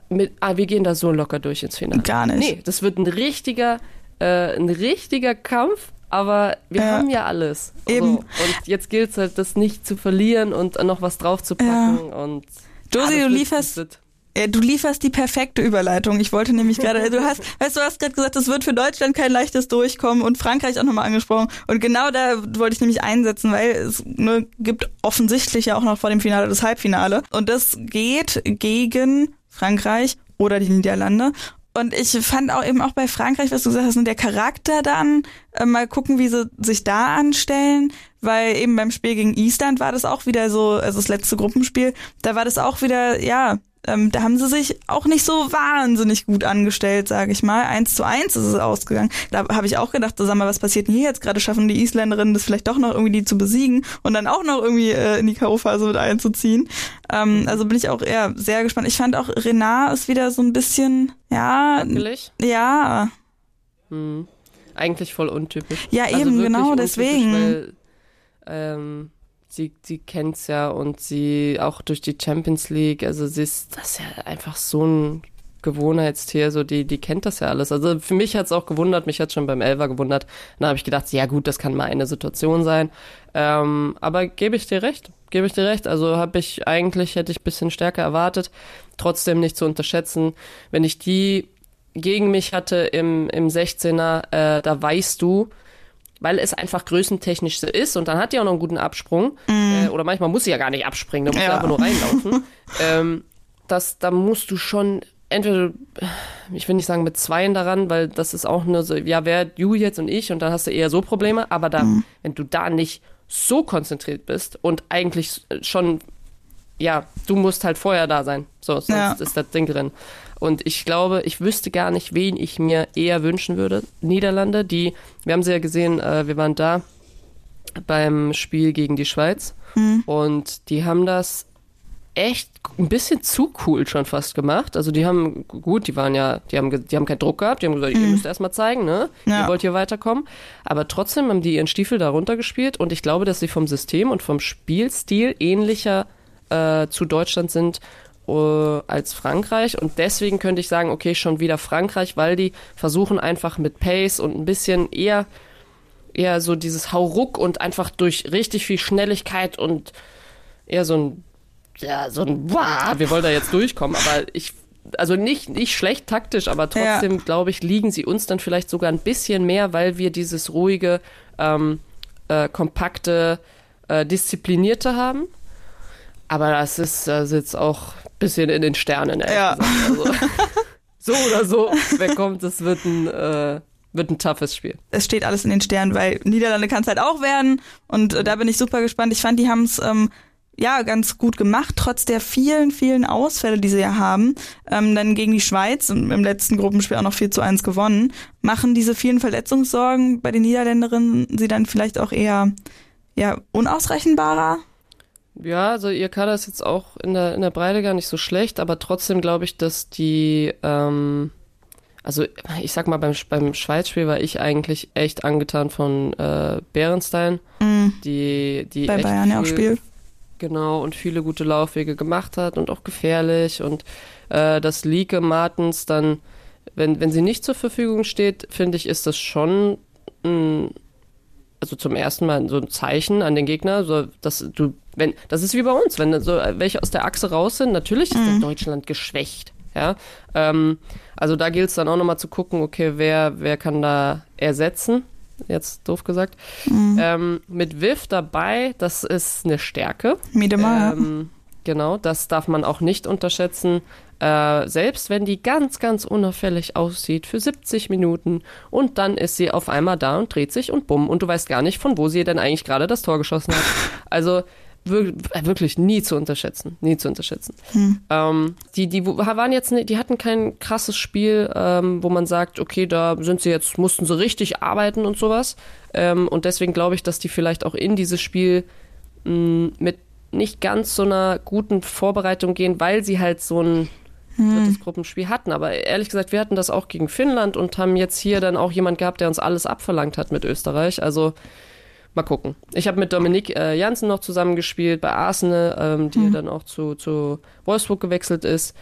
mit, ah, wir gehen da so locker durch ins Finale. Gar nicht. Nee, das wird ein richtiger, äh, ein richtiger Kampf, aber wir Ja. haben ja alles. Eben. So, und jetzt gilt es halt, das nicht zu verlieren und noch was drauf zu packen. Und Josi, Ah, du lieferst- Ja, du lieferst die perfekte Überleitung. Ich wollte nämlich gerade, du hast, weißt du, hast gerade gesagt, es wird für Deutschland kein leichtes Durchkommen und Frankreich auch nochmal angesprochen. Und genau da wollte ich nämlich einsetzen, weil es ne, gibt offensichtlich ja auch noch vor dem Finale das Halbfinale. Und das geht gegen Frankreich oder die Niederlande. Und ich fand auch eben auch bei Frankreich, was du gesagt hast, und der Charakter dann, äh, mal gucken, wie sie sich da anstellen, weil eben beim Spiel gegen Island war das auch wieder so, also das letzte Gruppenspiel, da war das auch wieder, ja, ähm, da haben sie sich auch nicht so wahnsinnig gut angestellt, sage ich mal. Eins zu eins ist es ausgegangen. Da habe ich auch gedacht, so, sag mal, was passiert denn hier jetzt gerade? Schaffen die Isländerinnen das vielleicht doch noch irgendwie die zu besiegen und dann auch noch irgendwie äh, in die K.O.-Phase mit einzuziehen? Ähm, also bin ich auch eher sehr gespannt. Ich fand auch Renard ist wieder so ein bisschen, ja, Wackelig? ja, Hm. Eigentlich voll untypisch. Ja, Also eben, wirklich genau, untypisch, deswegen. Weil, ähm, sie, sie kennt's ja und sie auch durch die Champions League, also sie ist das ist ja einfach so ein Gewohnheitstier, so die, die kennt das ja alles. Also für mich hat's auch gewundert, mich hat's schon beim Elfer gewundert. Dann habe ich gedacht, ja gut, das kann mal eine Situation sein. Ähm, aber gebe ich dir recht, gebe ich dir recht. Also habe ich eigentlich, hätte ich bisschen stärker erwartet. Trotzdem nicht zu unterschätzen, wenn ich die gegen mich hatte im, im 16er, äh, da weißt du, weil es einfach größentechnisch so ist und dann hat die auch noch einen guten Absprung. Äh, oder manchmal muss sie ja gar nicht abspringen, da muss sie Ja. einfach nur reinlaufen. [LAUGHS] ähm, das, da musst du schon entweder, ich will nicht sagen mit Zweien daran, weil das ist auch nur so, ja, wer du jetzt und ich und dann hast du eher so Probleme, aber da, mhm. wenn du da nicht so konzentriert bist und eigentlich schon, ja, du musst halt vorher da sein, so, sonst ja. ist das Ding drin. Und ich glaube, ich wüsste gar nicht, wen ich mir eher wünschen würde. Niederlande, die, wir haben sie ja gesehen, äh, wir waren da beim Spiel gegen die Schweiz mhm. und die haben das echt ein bisschen zu cool schon fast gemacht. Also die haben, gut, die waren ja, die haben, die haben keinen Druck gehabt, die haben gesagt, mhm. ihr müsst erstmal zeigen, ne? Ja. Ihr wollt hier weiterkommen. Aber trotzdem haben die ihren Stiefel da runtergespielt und ich glaube, dass sie vom System und vom Spielstil ähnlicher äh, zu Deutschland sind äh, als Frankreich und deswegen könnte ich sagen, okay, schon wieder Frankreich, weil die versuchen einfach mit Pace und ein bisschen eher eher so dieses Hauruck und einfach durch richtig viel Schnelligkeit und eher so ein ja, so ein, wow, wir wollen da jetzt durchkommen, aber ich, also nicht, nicht schlecht taktisch, aber trotzdem, ja. glaube ich, liegen sie uns dann vielleicht sogar ein bisschen mehr, weil wir dieses ruhige, ähm, äh, kompakte, äh, disziplinierte haben. Aber das ist, ist jetzt auch bisschen in den Sternen, ja. Also, [LAUGHS] so oder so, wer kommt, das wird ein, äh, wird ein toughes Spiel. Es steht alles in den Sternen, weil Niederlande kann es halt auch werden. Und äh, da bin ich super gespannt. Ich fand, die haben es ähm, ja ganz gut gemacht, trotz der vielen, vielen Ausfälle, die sie ja haben. Ähm, dann gegen die Schweiz und im letzten Gruppenspiel auch noch 4 zu 1 gewonnen. Machen diese vielen Verletzungssorgen bei den Niederländerinnen sie dann vielleicht auch eher ja, unausrechenbarer? Ja, also ihr Kader ist jetzt auch in der, in der Breite gar nicht so schlecht, aber trotzdem glaube ich, dass die, ähm, also ich sag mal, beim, beim Schweizspiel war ich eigentlich echt angetan von äh, Bärenstein, mm. die, die bei Bayern ja auch spielt Genau, und viele gute Laufwege gemacht hat und auch gefährlich. Und äh, dass Lieke Martens dann, wenn, wenn sie nicht zur Verfügung steht, finde ich, ist das schon ein, also zum ersten Mal so ein Zeichen an den Gegner, so dass du, wenn, das ist wie bei uns, wenn so welche aus der Achse raus sind, natürlich ist mhm. Deutschland geschwächt. Ja, ähm, also da gilt es dann auch nochmal zu gucken, okay, wer, wer kann da ersetzen? jetzt doof gesagt. Mhm. Ähm, mit Viv dabei, das ist eine Stärke. Miedemar. Ähm, genau, das darf man auch nicht unterschätzen. Äh, selbst wenn die ganz, ganz unauffällig aussieht für 70 Minuten und dann ist sie auf einmal da und dreht sich und bumm und du weißt gar nicht, von wo sie denn eigentlich gerade das Tor geschossen hat. [LAUGHS] Also äh, wirklich nie zu unterschätzen, nie zu unterschätzen. Hm. Ähm, die, die waren jetzt, die hatten kein krasses Spiel, ähm, wo man sagt, okay, da sind sie jetzt, mussten sie richtig arbeiten und sowas. Ähm, und deswegen glaube ich, dass die vielleicht auch in dieses Spiel mh, mm, mit nicht ganz so einer guten Vorbereitung gehen, weil sie halt so ein hm. drittes Gruppenspiel hatten. Aber ehrlich gesagt, wir hatten das auch gegen Finnland und haben jetzt hier dann auch jemand gehabt, der uns alles abverlangt hat mit Österreich. Also Mal gucken. Ich habe mit Dominik äh, Janssen noch zusammengespielt bei Arsenal, ähm, die mhm. dann auch zu, zu Wolfsburg gewechselt ist.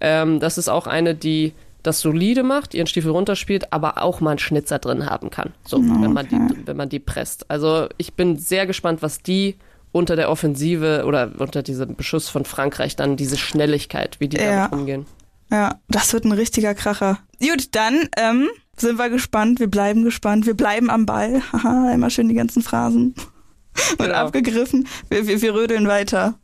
Ähm, das ist auch eine, die das solide macht, ihren Stiefel runterspielt, aber auch mal einen Schnitzer drin haben kann. So, okay. wenn man die, wenn man die presst. Also ich bin sehr gespannt, was die unter der Offensive oder unter diesem Beschuss von Frankreich dann diese Schnelligkeit, wie die ja. damit umgehen. Ja, das wird ein richtiger Kracher. Gut, dann ähm, sind wir gespannt, wir bleiben gespannt, wir bleiben am Ball. [LAUGHS] Haha, immer schön die ganzen Phrasen. [LAUGHS] Und genau. abgegriffen. Wir, wir, wir rödeln weiter.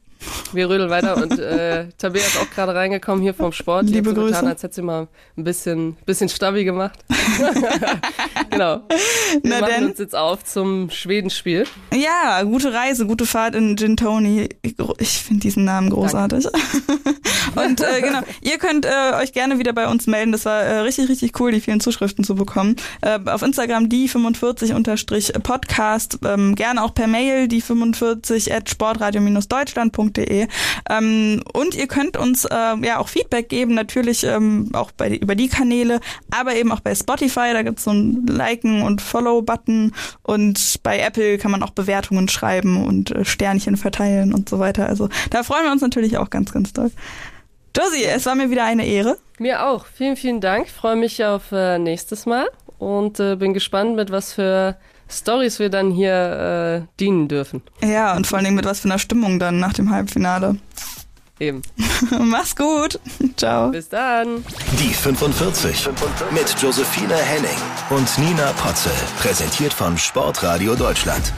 Wir rödeln weiter und äh, Tabea ist auch gerade reingekommen hier vom Sport. Liebe Grüße. Getan, als hätte sie mal ein bisschen, bisschen Stabi gemacht. [LAUGHS] genau. Wir Na machen denn? uns jetzt auf zum Schwedenspiel. Ja, gute Reise, gute Fahrt in Gin Tony. Ich finde diesen Namen großartig. [LAUGHS] und äh, genau, ihr könnt äh, euch gerne wieder bei uns melden. Das war äh, richtig, richtig cool, die vielen Zuschriften zu bekommen. Äh, auf Instagram die 45 Podcast. Ähm, gerne auch per Mail die 45 at sportradio-deutschland.de www.ftf.de. Ähm, und ihr könnt uns äh, ja auch Feedback geben, natürlich ähm, auch bei, über die Kanäle, aber eben auch bei Spotify, da gibt's so ein Liken und Follow-Button und bei Apple kann man auch Bewertungen schreiben und äh, Sternchen verteilen und so weiter. Also da freuen wir uns natürlich auch ganz, ganz doll. Josie, es war mir wieder eine Ehre. Mir auch. Vielen, vielen Dank. Ich freue mich auf äh, nächstes Mal und äh, bin gespannt, mit was für Stories wir dann hier äh, dienen dürfen. Ja, und vor allen Dingen mit was für einer Stimmung dann nach dem Halbfinale. Eben. [LAUGHS] Mach's gut. [LAUGHS] Ciao. Bis dann. Die 45 mit Josephine Henning und Nina Potzel. Präsentiert von Sportradio Deutschland.